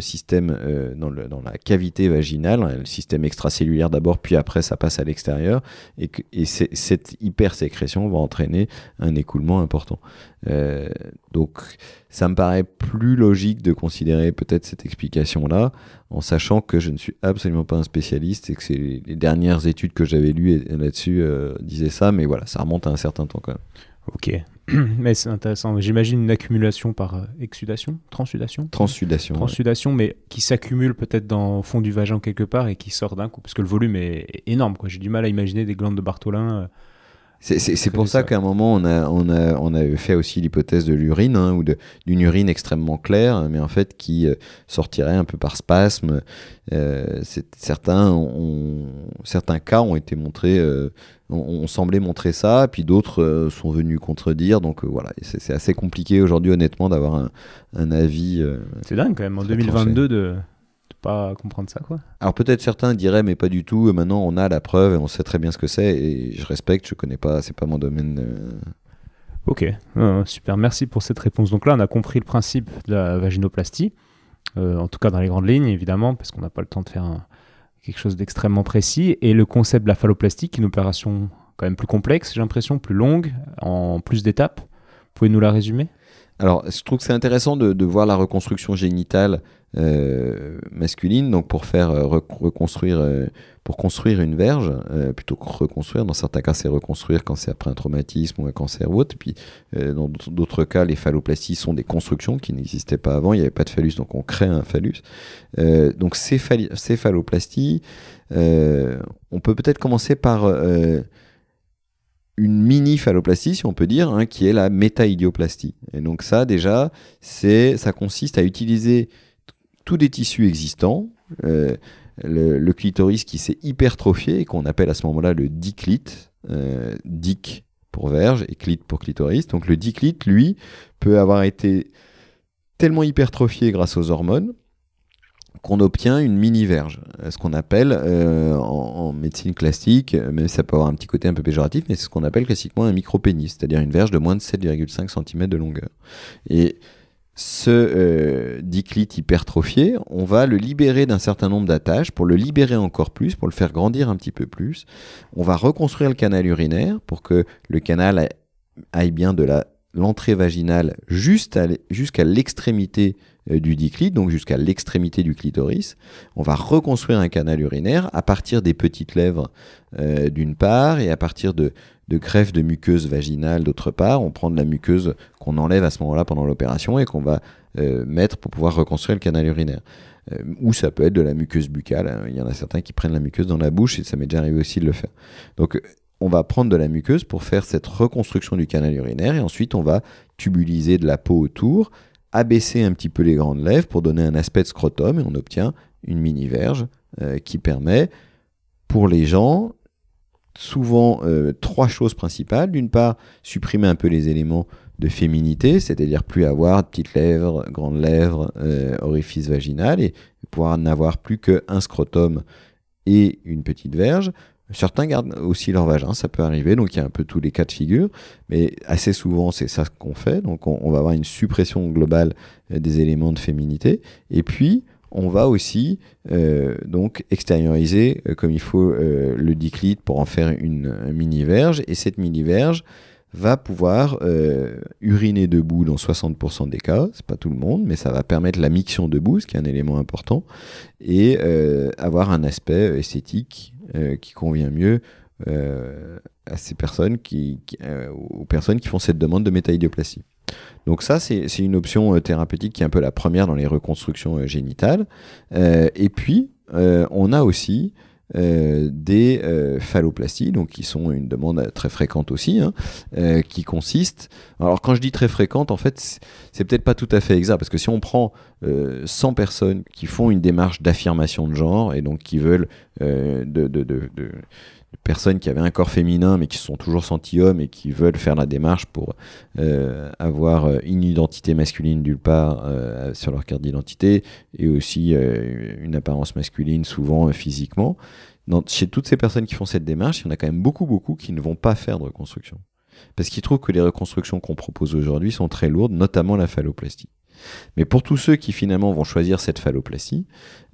[SPEAKER 1] système, euh, dans, la cavité vaginale, hein, le système extracellulaire d'abord, puis après ça passe à l'extérieur, et, que, et cette hypersécrétion va entraîner un écoulement important. Euh, donc ça me paraît plus logique de considérer peut-être cette explication-là, en sachant que je ne suis absolument pas un spécialiste et que c'est les dernières études que j'avais lues là-dessus euh, disaient ça, mais voilà, ça remonte à un certain temps quand même.
[SPEAKER 2] Ok, mais c'est intéressant. J'imagine une accumulation par euh, exsudation, transsudation
[SPEAKER 1] Transsudation.
[SPEAKER 2] Transsudation, mais qui s'accumule peut-être dans le fond du vagin quelque part et qui sort d'un coup, parce que le volume est énorme. J'ai du mal à imaginer des glandes de Bartholin. Euh,
[SPEAKER 1] c'est pour ça, qu'à un moment, on a, on, a, on a fait aussi l'hypothèse de l'urine, hein, ou d'une urine extrêmement claire, mais en fait qui euh, sortirait un peu par spasme. certains, ont, certains cas ont été montrés on, semblait montrer ça, puis d'autres euh, sont venus contredire. Donc euh, voilà, c'est assez compliqué aujourd'hui, honnêtement, d'avoir un, avis. Euh,
[SPEAKER 2] c'est dingue quand même, en 2022, de pas comprendre ça, quoi.
[SPEAKER 1] Alors peut-être certains diraient, mais pas du tout. Maintenant, on a la preuve et on sait très bien ce que c'est. Et je respecte, je connais pas, c'est pas mon domaine.
[SPEAKER 2] Ok, super, merci pour cette réponse. Donc là, on a compris le principe de la vaginoplastie, en tout cas dans les grandes lignes, évidemment, parce qu'on n'a pas le temps de faire un, quelque chose d'extrêmement précis, et le concept de la phalloplastie, qui est une opération quand même plus complexe, j'ai l'impression, plus longue, en plus d'étapes. Vous pouvez nous la résumer?
[SPEAKER 1] Alors, je trouve que c'est intéressant de, voir la reconstruction génitale euh, masculine, donc pour faire euh, reconstruire, euh, pour construire une verge, plutôt que reconstruire. Dans certains cas, c'est reconstruire quand c'est après un traumatisme ou un cancer ou autre. puis, dans d'autres cas, les phalloplasties sont des constructions qui n'existaient pas avant. Il n'y avait pas de phallus, donc on crée un phallus. donc, ces, phalloplasties, on peut peut-être commencer par une mini phalloplastie, si on peut dire, hein, qui est la métaïdioplastie. Et donc ça, déjà, c'est, ça consiste à utiliser tous des tissus existants, euh, le, clitoris qui s'est hypertrophié et qu'on appelle à ce moment-là le diclite, euh, dic pour verge et clit pour clitoris. Donc le diclite, lui, peut avoir été tellement hypertrophié grâce aux hormones qu'on obtient une mini-verge, euh, ce qu'on appelle euh, en, médecine classique, mais ça peut avoir un petit côté un peu péjoratif, mais c'est ce qu'on appelle classiquement un micro-pénis, c'est-à-dire une verge de moins de 7,5 cm de longueur. Et ce euh, diclite hypertrophié, on va le libérer d'un certain nombre d'attaches pour le libérer encore plus, pour le faire grandir un petit peu plus. On va reconstruire le canal urinaire pour que le canal aille bien de l'entrée vaginale jusqu'à l'extrémité euh, du diclite, donc jusqu'à l'extrémité du clitoris. On va reconstruire un canal urinaire à partir des petites lèvres euh, d'une part et à partir de, de de muqueuse vaginale d'autre part. On prend de la muqueuse qu'on enlève à ce moment-là pendant l'opération et qu'on va euh, mettre pour pouvoir reconstruire le canal urinaire. ou ça peut être de la muqueuse buccale. Hein. Il y en a certains qui prennent la muqueuse dans la bouche et ça m'est déjà arrivé aussi de le faire. Donc on va prendre de la muqueuse pour faire cette reconstruction du canal urinaire et ensuite on va tubuliser de la peau autour abaisser un petit peu les grandes lèvres pour donner un aspect de scrotum et on obtient une mini-verge euh, qui permet pour les gens souvent euh, trois choses principales. D'une part, supprimer un peu les éléments de féminité, c'est-à-dire plus avoir petites lèvres, grandes lèvres, euh, orifice vaginal et pouvoir n'avoir plus qu'un scrotum et une petite verge. Certains gardent aussi leur vagin, ça peut arriver, donc il y a un peu tous les cas de figure, mais assez souvent c'est ça qu'on fait, donc on, va avoir une suppression globale euh, des éléments de féminité, et puis on va aussi euh, donc extérioriser euh, comme il faut le diclite pour en faire une, mini-verge, et cette mini-verge va pouvoir uriner debout dans 60% des cas, c'est pas tout le monde, mais ça va permettre la miction debout, ce qui est un élément important, et avoir un aspect esthétique euh, qui convient mieux euh, à ces personnes qui, euh, aux personnes qui font cette demande de métaïdioplastie. Donc ça, c'est une option thérapeutique qui est un peu la première dans les reconstructions génitales. et puis, on a aussi des phalloplasties, donc qui sont une demande très fréquente aussi, hein, qui consiste. Alors quand je dis très fréquente, en fait, c'est peut-être pas tout à fait exact, parce que si on prend 100 personnes qui font une démarche d'affirmation de genre et donc qui veulent euh, de, personnes qui avaient un corps féminin mais qui se sont toujours sentis hommes et qui veulent faire la démarche pour euh, avoir euh, une identité masculine d'une part sur leur carte d'identité et aussi une apparence masculine souvent physiquement. chez toutes ces personnes qui font cette démarche, il y en a quand même beaucoup, beaucoup qui ne vont pas faire de reconstruction. Parce qu'ils trouvent que les reconstructions qu'on propose aujourd'hui sont très lourdes, notamment la phalloplastie. Mais pour tous ceux qui finalement vont choisir cette phalloplastie,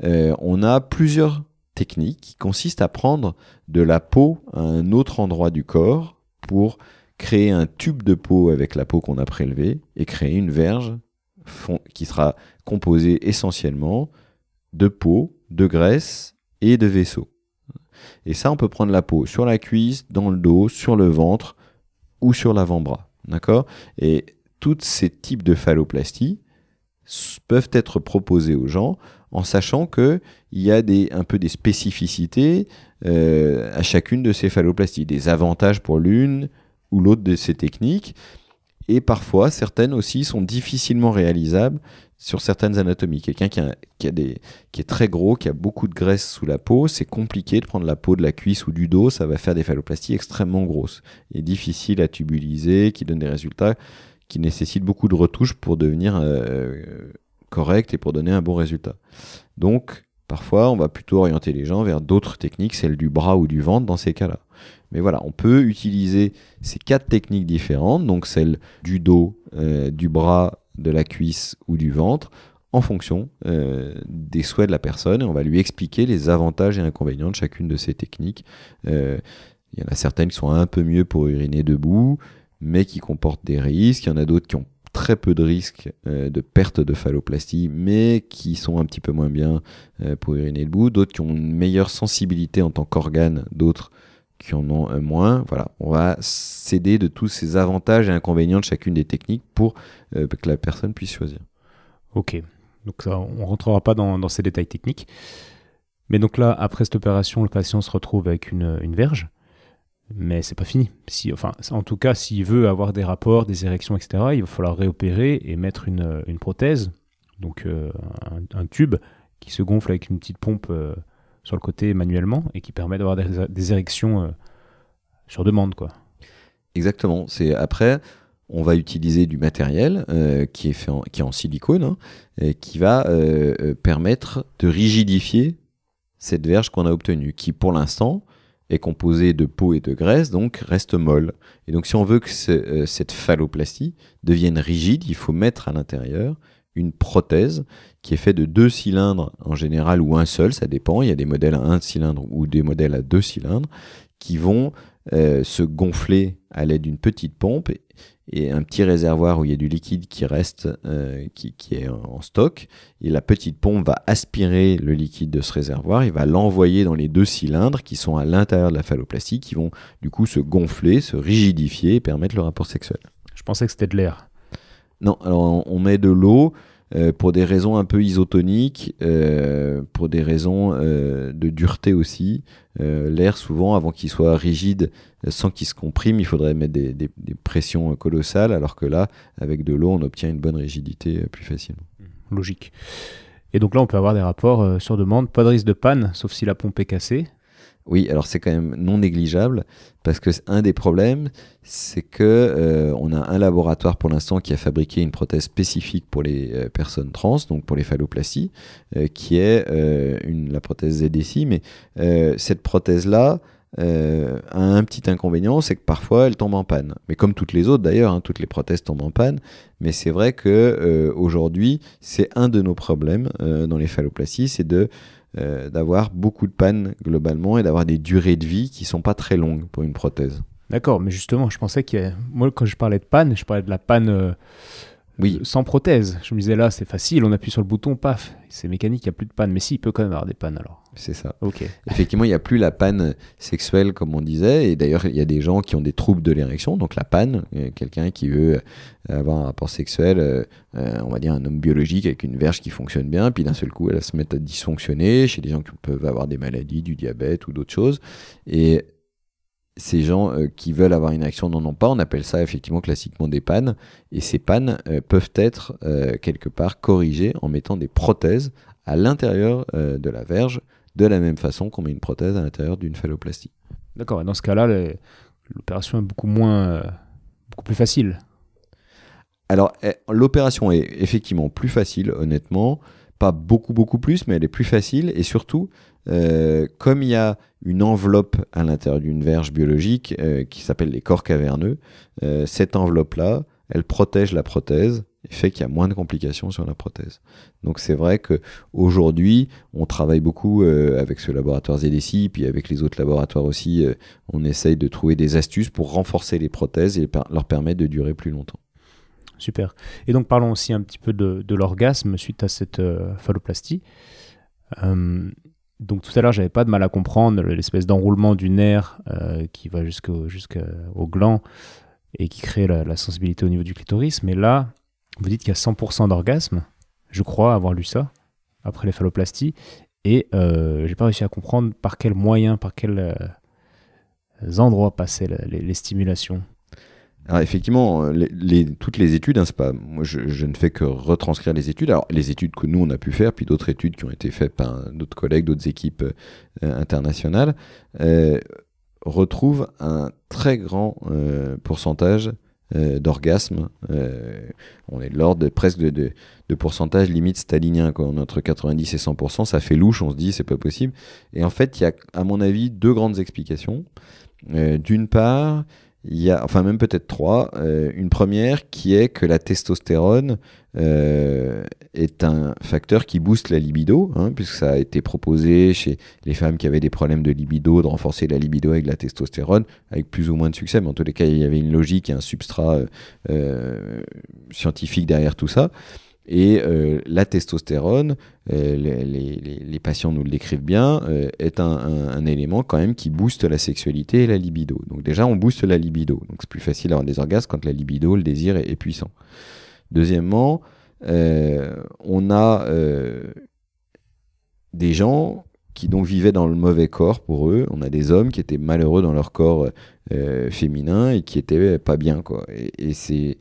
[SPEAKER 1] on a plusieurs technique qui consiste à prendre de la peau à un autre endroit du corps pour créer un tube de peau avec la peau qu'on a prélevée et créer une verge qui sera composée essentiellement de peau, de graisse et de vaisseaux. Et ça, on peut prendre la peau sur la cuisse, dans le dos, sur le ventre ou sur l'avant-bras. D'accord? Et tous ces types de phalloplastie peuvent être proposés aux gens en sachant qu'il y a un peu des spécificités euh, à chacune de ces phalloplasties, des avantages pour l'une ou l'autre de ces techniques, et parfois certaines aussi sont difficilement réalisables sur certaines anatomies. Quelqu'un qui est très gros, qui a beaucoup de graisse sous la peau, c'est compliqué de prendre la peau de la cuisse ou du dos, ça va faire des phalloplasties extrêmement grosses et difficiles à tubuliser, qui donnent des résultats qui nécessitent beaucoup de retouches pour devenir euh, correct et pour donner un bon résultat. Donc, parfois, on va plutôt orienter les gens vers d'autres techniques, celles du bras ou du ventre dans ces cas-là. Mais voilà, on peut utiliser ces quatre techniques différentes, donc celle du dos, euh, du bras, de la cuisse ou du ventre, en fonction euh, des souhaits de la personne, et on va lui expliquer les avantages et inconvénients de chacune de ces techniques. Euh, Il y en a certaines qui sont un peu mieux pour uriner debout, mais qui comportent des risques. Il y en a d'autres qui ont très peu de risques euh, de perte de phalloplastie, mais qui sont un petit peu moins bien euh, pour uriner debout. D'autres qui ont une meilleure sensibilité en tant qu'organe, d'autres qui en ont euh, moins. Voilà, on va s'aider de tous ces avantages et inconvénients de chacune des techniques pour que la personne puisse choisir.
[SPEAKER 2] Ok, donc on rentrera pas dans, ces détails techniques. Mais donc là, après cette opération, le patient se retrouve avec une verge mais c'est pas fini. Si, enfin, en tout cas, s'il veut avoir des rapports, des érections, etc., il va falloir réopérer et mettre une, une prothèse, donc euh, un, tube qui se gonfle avec une petite pompe euh, sur le côté manuellement et qui permet d'avoir des, érections euh, sur demande, quoi.
[SPEAKER 1] Exactement. C'est après, on va utiliser du matériel qui est fait en, qui est en silicone hein, et qui va permettre de rigidifier cette verge qu'on a obtenue, qui pour l'instant est composé de peau et de graisse, donc reste molle. Et donc si on veut que euh, cette phalloplastie devienne rigide, il faut mettre à l'intérieur une prothèse qui est faite de deux cylindres en général ou un seul, ça dépend. Il y a des modèles à un cylindre ou des modèles à deux cylindres qui vont euh, se gonfler à l'aide d'une petite pompe et un petit réservoir où il y a du liquide qui reste, euh, qui, est en stock. Et la petite pompe va aspirer le liquide de ce réservoir, il va l'envoyer dans les deux cylindres qui sont à l'intérieur de la phalloplastie, qui vont du coup se gonfler, se rigidifier et permettre le rapport sexuel.
[SPEAKER 2] Je pensais que c'était de l'air.
[SPEAKER 1] Non, alors on met de l'eau. Euh, pour des raisons un peu isotoniques, euh, pour des raisons euh, de dureté aussi. L'air, souvent, avant qu'il soit rigide, sans qu'il se comprime, il faudrait mettre des, des, pressions colossales, alors que là, avec de l'eau, on obtient une bonne rigidité plus facilement.
[SPEAKER 2] Logique. Et donc là, on peut avoir des rapports sur demande, pas de risque de panne, sauf si la pompe est cassée.
[SPEAKER 1] Oui, alors c'est quand même non négligeable parce que un des problèmes, c'est que euh, on a un laboratoire pour l'instant qui a fabriqué une prothèse spécifique pour les euh, personnes trans, donc pour les phalloplasties, euh, qui est une, la prothèse ZDC. Mais cette prothèse-là a un petit inconvénient, c'est que parfois elle tombe en panne. Mais comme toutes les autres d'ailleurs, hein, toutes les prothèses tombent en panne. Mais c'est vrai que aujourd'hui, c'est un de nos problèmes dans les phalloplasties, c'est de euh, d'avoir beaucoup de pannes globalement et d'avoir des durées de vie qui sont pas très longues pour une prothèse.
[SPEAKER 2] D'accord, mais justement, je pensais que moi quand je parlais de panne, je parlais de la panne euh, oui. sans prothèse. Je me disais là, c'est facile, on appuie sur le bouton, paf, c'est mécanique, il n'y a plus de panne. Mais si, il peut quand même avoir des pannes alors.
[SPEAKER 1] C'est ça.
[SPEAKER 2] Ok.
[SPEAKER 1] Effectivement, il n'y a plus la panne sexuelle comme on disait. Et d'ailleurs, il y a des gens qui ont des troubles de l'érection. Donc la panne, euh, quelqu'un qui veut euh, avoir un rapport sexuel, euh, on va dire un homme biologique avec une verge qui fonctionne bien, puis d'un seul coup, elle va se mettre à dysfonctionner chez des gens qui peuvent avoir des maladies, du diabète ou d'autres choses. Et ces gens qui veulent avoir une érection n'en ont pas. On appelle ça effectivement classiquement des pannes. Et ces pannes peuvent être quelque part corrigées en mettant des prothèses à l'intérieur de la verge de la même façon qu'on met une prothèse à l'intérieur d'une phalloplastie.
[SPEAKER 2] D'accord, et dans ce cas-là, l'opération est beaucoup moins, euh, beaucoup plus facile.
[SPEAKER 1] Alors, eh, l'opération est effectivement plus facile, honnêtement. Pas beaucoup, beaucoup plus, mais elle est plus facile. Et surtout, euh, comme il y a une enveloppe à l'intérieur d'une verge biologique euh, qui s'appelle les corps caverneux, cette enveloppe-là, elle protège la prothèse fait qu'il y a moins de complications sur la prothèse. Donc c'est vrai que aujourd'hui, on travaille beaucoup euh, avec ce laboratoire ZDC, puis avec les autres laboratoires aussi, euh, on essaye de trouver des astuces pour renforcer les prothèses et leur permettre de durer plus longtemps.
[SPEAKER 2] Super. Et donc parlons aussi un petit peu de, l'orgasme suite à cette euh, phalloplastie. Donc tout à l'heure, j'avais pas de mal à comprendre l'espèce d'enroulement du nerf qui va jusqu'au gland et qui crée la, la, sensibilité au niveau du clitoris. Mais là, vous dites qu'il y a 100% d'orgasme, je crois avoir lu ça, après les phalloplasties, et euh, j'ai pas réussi à comprendre par quels moyens, par quels euh, endroits passaient les, stimulations.
[SPEAKER 1] Alors effectivement, les, toutes les études, hein, pas, moi je, ne fais que retranscrire les études. Alors les études que nous on a pu faire, puis d'autres études qui ont été faites par d'autres collègues, d'autres équipes euh, internationales, euh, retrouvent un très grand pourcentage euh, d'orgasme. Euh, on est de l'ordre de presque de, de, pourcentage limite stalinien. Quoi. entre 90 et 100%, ça fait louche, on se dit c'est pas possible. Et en fait, il y a, à mon avis, deux grandes explications. Euh, d'une part, il y a, enfin même peut-être trois. Euh, une première qui est que la testostérone euh, est un facteur qui booste la libido, hein, puisque ça a été proposé chez les femmes qui avaient des problèmes de libido, de renforcer la libido avec la testostérone, avec plus ou moins de succès, mais en tous les cas, il y avait une logique et un substrat euh, scientifique derrière tout ça. Et euh, la testostérone, euh, les, patients nous le décrivent bien, euh, est un, élément quand même qui booste la sexualité et la libido. Donc déjà, on booste la libido. Donc c'est plus facile d'avoir des orgasmes quand la libido, le désir est, puissant. Deuxièmement, on a des gens qui donc vivaient dans le mauvais corps pour eux. On a des hommes qui étaient malheureux dans leur corps féminin et qui étaient pas bien. Quoi. Et, et c'est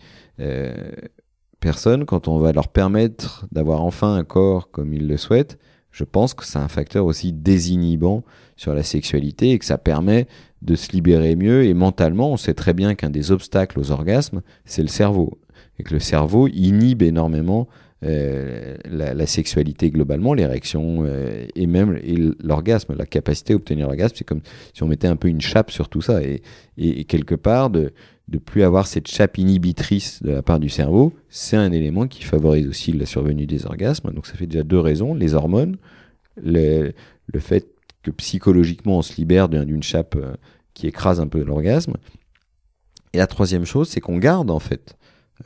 [SPEAKER 1] personnes, quand on va leur permettre d'avoir enfin un corps comme ils le souhaitent, je pense que c'est un facteur aussi désinhibant sur la sexualité et que ça permet de se libérer mieux. Et mentalement, on sait très bien qu'un des obstacles aux orgasmes, c'est le cerveau. Et que le cerveau inhibe énormément euh, la, sexualité globalement, l'érection euh, et même l'orgasme, la capacité à obtenir l'orgasme. C'est comme si on mettait un peu une chape sur tout ça. Et, et quelque part, de, de plus avoir cette chape inhibitrice de la part du cerveau, c'est un élément qui favorise aussi la survenue des orgasmes. Donc ça fait déjà deux raisons, les hormones, le, fait que psychologiquement on se libère d'une chape euh, qui écrase un peu l'orgasme. Et la troisième chose, c'est qu'on garde en fait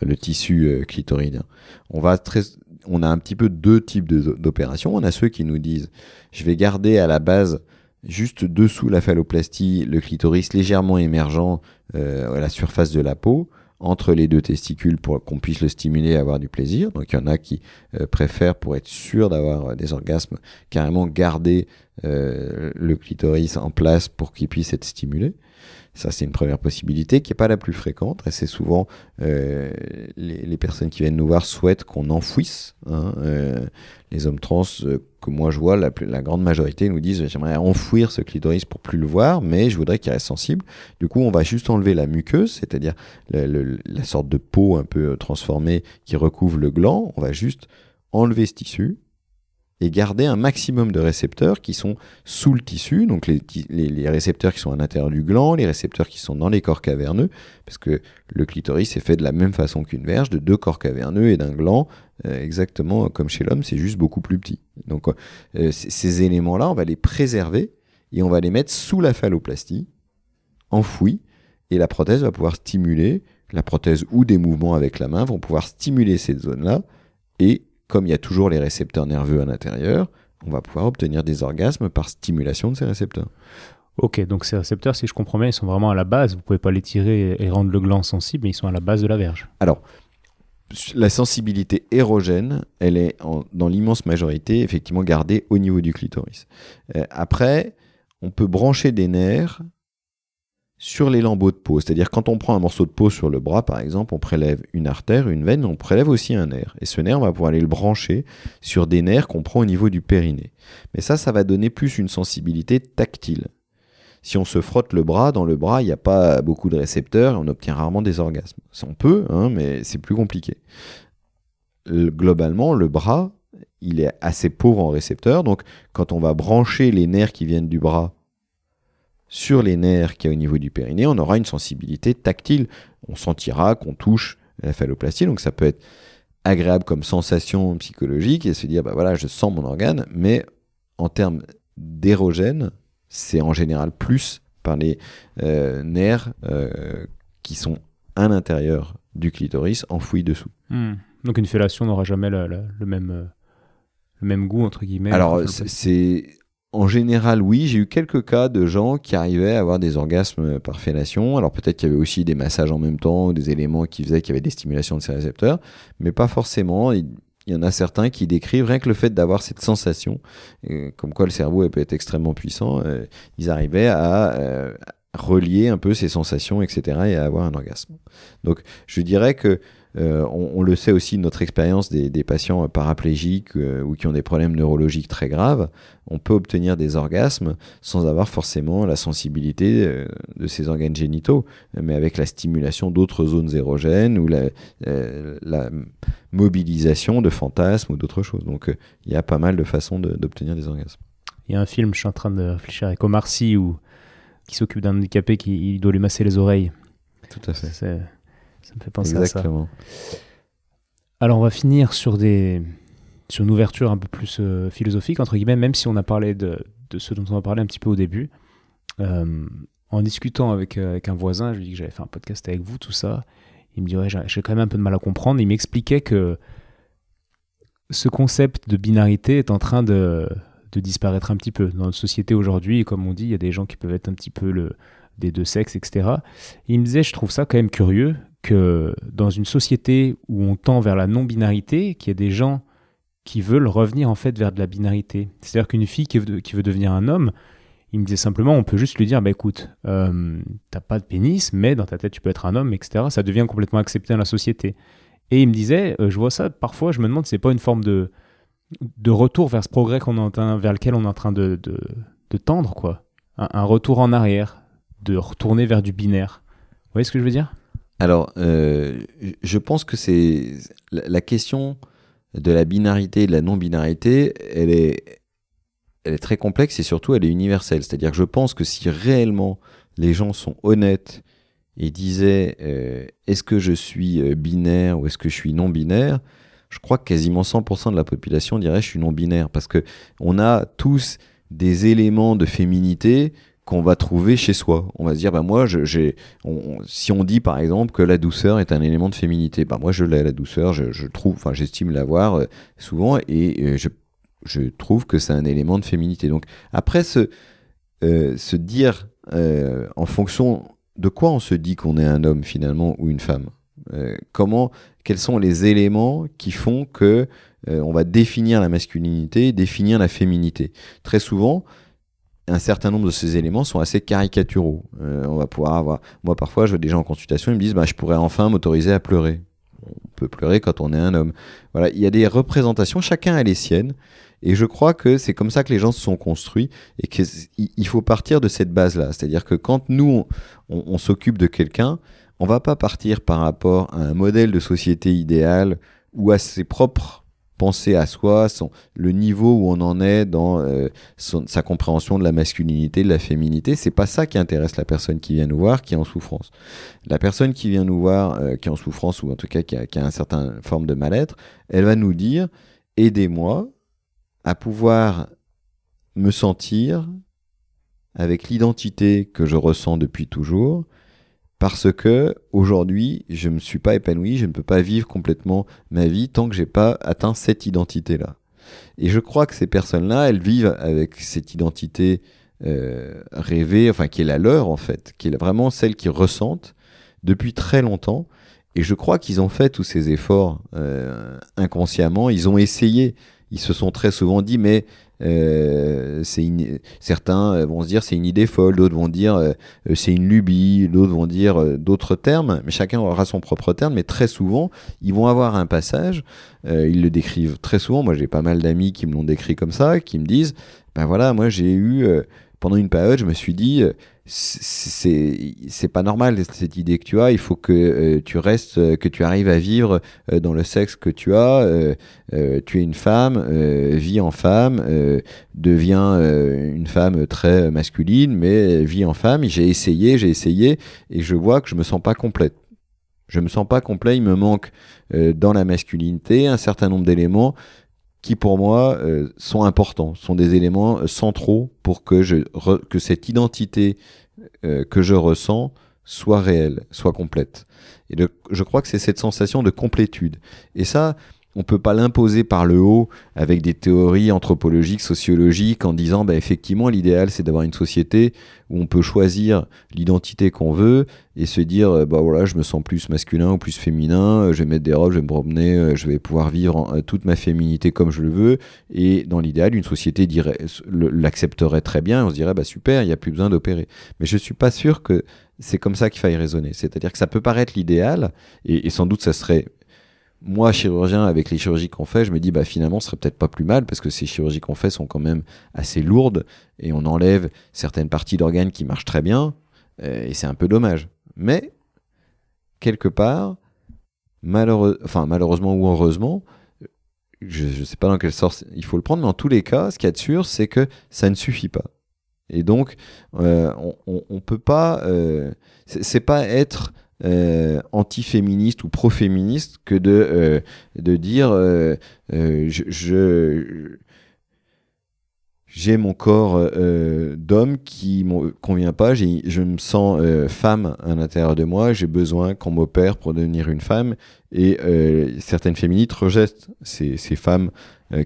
[SPEAKER 1] le tissu euh, clitoridien. On va très, on a un petit peu deux types d'opérations. On a ceux qui nous disent, je vais garder à la base juste dessous la phalloplastie, le clitoris légèrement émergent euh, la surface de la peau, entre les deux testicules pour qu'on puisse le stimuler et avoir du plaisir. Donc il y en a qui euh, préfèrent, pour être sûr d'avoir euh, des orgasmes, carrément garder le clitoris en place pour qu'il puisse être stimulé. Ça, c'est une première possibilité qui n'est pas la plus fréquente. Et c'est souvent les, les, personnes qui viennent nous voir souhaitent qu'on enfouisse. Hein, les hommes trans que moi je vois, la, la grande majorité nous disent j'aimerais enfouir ce clitoris pour plus le voir, mais je voudrais qu'il reste sensible. Du coup, on va juste enlever la muqueuse, c'est-à-dire la sorte de peau un peu transformée qui recouvre le gland. On va juste enlever ce tissu et garder un maximum de récepteurs qui sont sous le tissu, donc les, récepteurs qui sont à l'intérieur du gland, les récepteurs qui sont dans les corps caverneux, parce que le clitoris est fait de la même façon qu'une verge, de deux corps caverneux et d'un gland, euh, exactement comme chez l'homme, c'est juste beaucoup plus petit. Donc euh, ces éléments-là, on va les préserver et on va les mettre sous la phalloplastie, enfouis, et la prothèse va pouvoir stimuler, la prothèse ou des mouvements avec la main vont pouvoir stimuler cette zone-là et comme il y a toujours les récepteurs nerveux à l'intérieur, on va pouvoir obtenir des orgasmes par stimulation de ces récepteurs.
[SPEAKER 2] Ok, donc ces récepteurs, si je comprends bien, ils sont vraiment à la base. Vous pouvez pas les tirer et rendre le gland sensible, mais ils sont à la base de la verge.
[SPEAKER 1] Alors, la sensibilité érogène, elle est dans l'immense majorité effectivement gardée au niveau du clitoris. Euh, après, on peut brancher des nerfs sur les lambeaux de peau. C'est-à-dire quand on prend un morceau de peau sur le bras, par exemple, on prélève une artère, une veine, on prélève aussi un nerf. Et ce nerf, on va pouvoir aller le brancher sur des nerfs qu'on prend au niveau du périnée. Mais ça, ça va donner plus une sensibilité tactile. Si on se frotte le bras, dans le bras, il n'y a pas beaucoup de récepteurs, on obtient rarement des orgasmes. On peut, hein, mais c'est plus compliqué. globalement, le bras, il est assez pauvre en récepteurs, donc quand on va brancher les nerfs qui viennent du bras sur les nerfs qui y a au niveau du périnée, on aura une sensibilité tactile. On sentira qu'on touche la phalloplastie, donc ça peut être agréable comme sensation psychologique et se dire, bah voilà, je sens mon organe, mais en termes d'érogène, c'est en général plus par les euh, nerfs euh, qui sont à l'intérieur du clitoris, enfouis dessous.
[SPEAKER 2] Hmm. Donc une fellation n'aura jamais le, même, euh, le même goût, entre guillemets.
[SPEAKER 1] Alors, c'est en général, oui, j'ai eu quelques cas de gens qui arrivaient à avoir des orgasmes par fellation. Alors peut-être qu'il y avait aussi des massages en même temps, des éléments qui faisaient qu'il y avait des stimulations de ces récepteurs, mais pas forcément. Il y en a certains qui décrivent rien que le fait d'avoir cette sensation, comme quoi le cerveau peut être extrêmement puissant, euh, ils arrivaient à euh, relier un peu ces sensations, etc., et à avoir un orgasme. Donc je dirais que euh, on, le sait aussi, notre expérience des, patients paraplégiques euh, ou qui ont des problèmes neurologiques très graves, on peut obtenir des orgasmes sans avoir forcément la sensibilité euh, de ces organes génitaux, mais avec la stimulation d'autres zones érogènes ou la, mobilisation de fantasmes ou d'autres choses. Donc il y a pas mal de façons d'obtenir des orgasmes.
[SPEAKER 2] Il y a un film, je suis en train de réfléchir avec Omar Sy, où, qui s'occupe d'un handicapé qui doit lui masser les oreilles
[SPEAKER 1] Tout à fait.
[SPEAKER 2] Ça me fait penser à ça. Alors, on va finir sur, des, sur une ouverture un peu plus euh, philosophique, entre guillemets, même si on a parlé de, de, ce dont on a parlé un petit peu au début. Euh, en discutant avec, euh, avec un voisin, je lui ai dit que j'avais fait un podcast avec vous, tout ça. Il me dit, ouais, j'ai quand même un peu de mal à comprendre. Il m'expliquait que ce concept de binarité est en train de, de disparaître un petit peu. Dans notre société aujourd'hui, comme on dit, il y a des gens qui peuvent être un petit peu le, des deux sexes, etc. il me disait, je trouve ça quand même curieux que dans une société où on tend vers la non-binarité, qu'il y ait des gens qui veulent revenir en fait vers de la binarité. C'est-à-dire qu'une fille qui veut, devenir un homme, il me disait simplement, on peut juste lui dire, bah écoute, euh, t'as pas de pénis, mais dans ta tête tu peux être un homme, etc. Ça devient complètement accepté dans la société. Et il me disait, euh, je vois ça, parfois je me demande si c'est pas une forme de, de retour vers ce progrès qu'on est vers lequel on est en train de, de, tendre, quoi. Un, retour en arrière, de retourner vers du binaire. Vous voyez ce que je veux dire?
[SPEAKER 1] Alors, euh, je pense que c'est la, question de la binarité et de la non-binarité, elle est, très complexe et surtout elle est universelle. C'est-à-dire que je pense que si réellement les gens sont honnêtes et disaient euh, est-ce que je suis euh, binaire ou est-ce que je suis non-binaire, je crois que quasiment 100% de la population dirait je suis non-binaire parce que on a tous des éléments de féminité qu'on va trouver chez soi. On va se dire, bah moi, si on dit par exemple que la douceur est un élément de féminité, bah moi je l'ai la douceur, je, trouve, enfin j'estime l'avoir euh, souvent et euh, je, trouve que c'est un élément de féminité. Donc après se, euh, se dire en fonction de quoi on se dit qu'on est un homme finalement ou une femme. comment quels sont les éléments qui font que on va définir la masculinité, définir la féminité? Très souvent, un certain nombre de ces éléments sont assez caricaturaux. Euh, on va pouvoir avoir, moi parfois, je vois des gens en consultation, ils me disent, bah, je pourrais enfin m'autoriser à pleurer. On peut pleurer quand on est un homme. Voilà, il y a des représentations, chacun a les siennes. Et je crois que c'est comme ça que les gens se sont construits et qu'il faut partir de cette base-là. C'est-à-dire que quand nous, on s'occupe de quelqu'un, on va pas partir par rapport à un modèle de société idéal ou à ses propres pensées à soi, son, le niveau où on en est dans euh, sa compréhension de la masculinité, de la féminité. C'est pas ça qui intéresse la personne qui vient nous voir, qui est en souffrance. La personne qui vient nous voir, euh, qui est en souffrance ou en tout cas qui a, qui a une certaine forme de mal-être, elle va nous dire aidez-moi à pouvoir me sentir avec l'identité que je ressens depuis toujours, parce que aujourd'hui, je ne me suis pas épanoui, je ne peux pas vivre complètement ma vie tant que j'ai pas atteint cette identité-là. Et je crois que ces personnes-là, elles vivent avec cette identité euh, rêvée, enfin qui est la leur en fait, qui est vraiment celle qu'ils ressentent depuis très longtemps. Et je crois qu'ils ont fait tous ces efforts euh, inconsciemment, ils ont essayé, ils se sont très souvent dit, mais euh, certains euh, vont se dire c'est une idée folle, d'autres vont dire euh, c'est une lubie, d'autres vont dire d'autres termes, mais chacun aura son propre terme. Mais très souvent, ils vont avoir un passage. ils le décrivent très souvent. Moi, j'ai pas mal d'amis qui me l'ont décrit comme ça, qui me disent ben voilà, moi j'ai eu pendant une période, je me suis dit c'est pas normal cette idée que tu as. Il faut que euh, tu restes, euh, que tu arrives à vivre euh, dans le sexe que tu as. tu es une femme, vis en femme, deviens une femme très masculine, mais vis en femme. J'ai essayé, j'ai essayé, et je vois que je me sens pas complète. Je me sens pas complet. Il me manque dans la masculinité un certain nombre d'éléments qui pour moi euh, sont importants, sont des éléments euh, centraux pour que, je, que cette identité euh, que je ressens soit réelle, soit complète. Et je crois que c'est cette sensation de complétude. Et ça, on peut pas l'imposer par le haut avec des théories anthropologiques, sociologiques, en disant bah, effectivement l'idéal c'est d'avoir une société où on peut choisir l'identité qu'on veut et se dire euh, bah voilà je me sens plus masculin ou plus féminin, euh, je vais mettre des robes, je vais me promener, euh, je vais pouvoir vivre toute ma féminité comme je le veux et dans l'idéal une société l'accepterait très bien, on se dirait bah super il n'y a plus besoin d'opérer. Mais je suis pas sûr que c'est comme ça qu'il faille raisonner. C'est-à-dire que ça peut paraître l'idéal, et, et, sans doute ça serait moi, chirurgien, avec les chirurgies qu'on fait, je me dis, bah, finalement, ce serait peut-être pas plus mal parce que ces chirurgies qu'on fait sont quand même assez lourdes et on enlève certaines parties d'organes qui marchent très bien euh, et c'est un peu dommage. Mais, quelque part, enfin, malheureusement ou heureusement, je ne sais pas dans quel sens il faut le prendre, mais en tous les cas, ce qu'il y a de sûr, c'est que ça ne suffit pas. Et donc, euh, on, ne peut pas, euh, c'est pas être euh, anti-féministe ou pro-féministe que de, euh, de dire euh, euh, je, j'ai mon corps d'homme qui me convient pas, je me sens femme à l'intérieur de moi, j'ai besoin qu'on m'opère pour devenir une femme. Et certaines féministes rejettent ces, ces femmes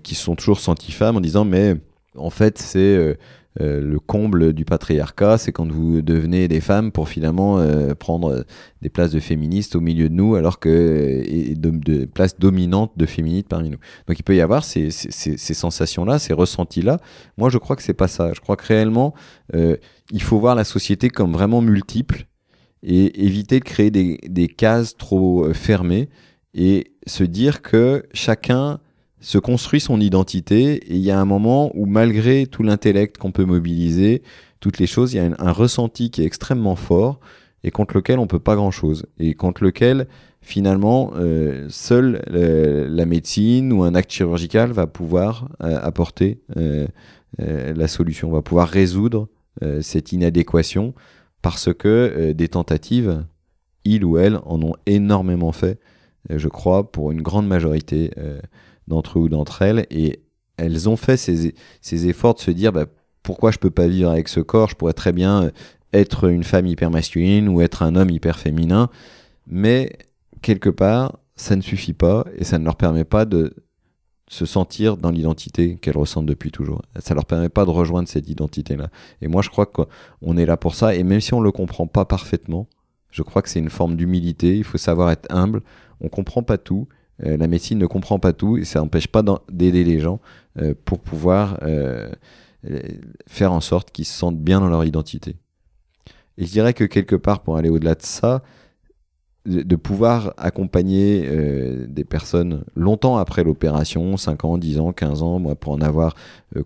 [SPEAKER 1] qui sont toujours senties femmes en disant mais en fait c'est euh, le comble du patriarcat, c'est quand vous devenez des femmes pour finalement euh, prendre euh, des places de féministes au milieu de nous, alors que et de, de places dominantes de féministes parmi nous. Donc il peut y avoir ces, sensations-là, ces ressentis-là. Moi, je crois que c'est pas ça. Je crois que réellement, il faut voir la société comme vraiment multiple et éviter de créer des, cases trop fermées et se dire que chacun se construit son identité et il y a un moment où malgré tout l'intellect qu'on peut mobiliser, toutes les choses, il y a un, ressenti qui est extrêmement fort et contre lequel on peut pas grand-chose et contre lequel finalement euh, seule euh, la médecine ou un acte chirurgical va pouvoir euh, apporter la solution, va pouvoir résoudre cette inadéquation parce que des tentatives, il ou elle en ont énormément fait, je crois, pour une grande majorité d'entre eux ou d'entre elles. Et elles ont fait ces, ces efforts de se dire bah, pourquoi je peux pas vivre avec ce corps? Je pourrais très bien euh, être une femme hyper masculine ou être un homme hyper féminin. Mais quelque part, ça ne suffit pas et ça ne leur permet pas de se sentir dans l'identité qu'elles ressentent depuis toujours. Ça leur permet pas de rejoindre cette identité-là. Et moi, je crois qu'on est là pour ça. Et même si on le comprend pas parfaitement, je crois que c'est une forme d'humilité. Il faut savoir être humble. On comprend pas tout. Euh, la médecine ne comprend pas tout et ça n'empêche pas d'aider les gens euh, pour pouvoir euh, faire en sorte qu'ils se sentent bien dans leur identité. Et je dirais que quelque part, pour aller au-delà de ça, de, pouvoir accompagner des personnes longtemps après l'opération, 5 ans, 10 ans, 15 ans, moi pour en avoir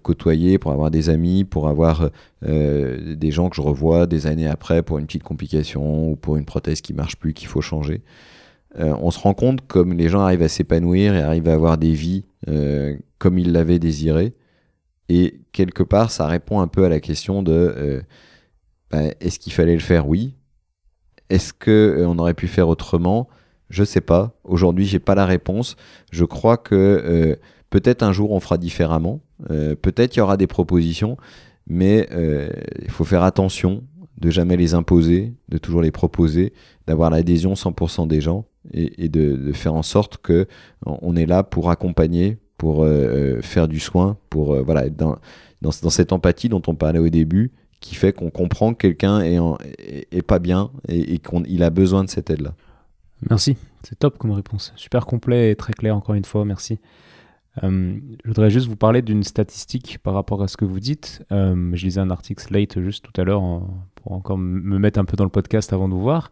[SPEAKER 1] côtoyé, pour avoir des amis, pour avoir des gens que je revois des années après pour une petite complication ou pour une prothèse qui marche plus, qu'il faut changer. Euh, on se rend compte comme les gens arrivent à s'épanouir et arrivent à avoir des vies euh, comme ils l'avaient désiré. Et quelque part, ça répond un peu à la question de euh, bah, est-ce qu'il fallait le faire? Oui. Est-ce que euh, on aurait pu faire autrement? Je sais pas. Aujourd'hui, j'ai pas la réponse. Je crois que peut-être un jour on fera différemment. Peut-être il y aura des propositions, mais il faut faire attention de jamais les imposer, de toujours les proposer, d'avoir l'adhésion 100% des gens et, de, faire en sorte que on est là pour accompagner, pour euh, faire du soin, pour euh, voilà être dans, dans, dans cette empathie dont on parlait au début, qui fait qu'on comprend que quelqu'un est, est, pas bien et, et qu'il a besoin de cette aide-là.
[SPEAKER 2] Merci, c'est top comme réponse. Super complet et très clair encore une fois, merci. Euh, je voudrais juste vous parler d'une statistique par rapport à ce que vous dites. Euh, je lisais un article Slate juste tout à l'heure pour encore me mettre un peu dans le podcast avant de vous voir.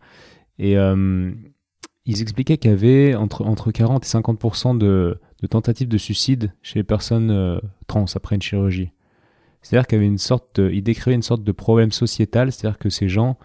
[SPEAKER 2] Et euh, ils expliquaient qu'il y avait entre, entre 40 et 50% de, de tentatives de suicide chez les personnes euh, trans après une chirurgie. C'est-à-dire qu'il y avait une sorte de, une sorte de problème sociétal, c'est-à-dire que ces gens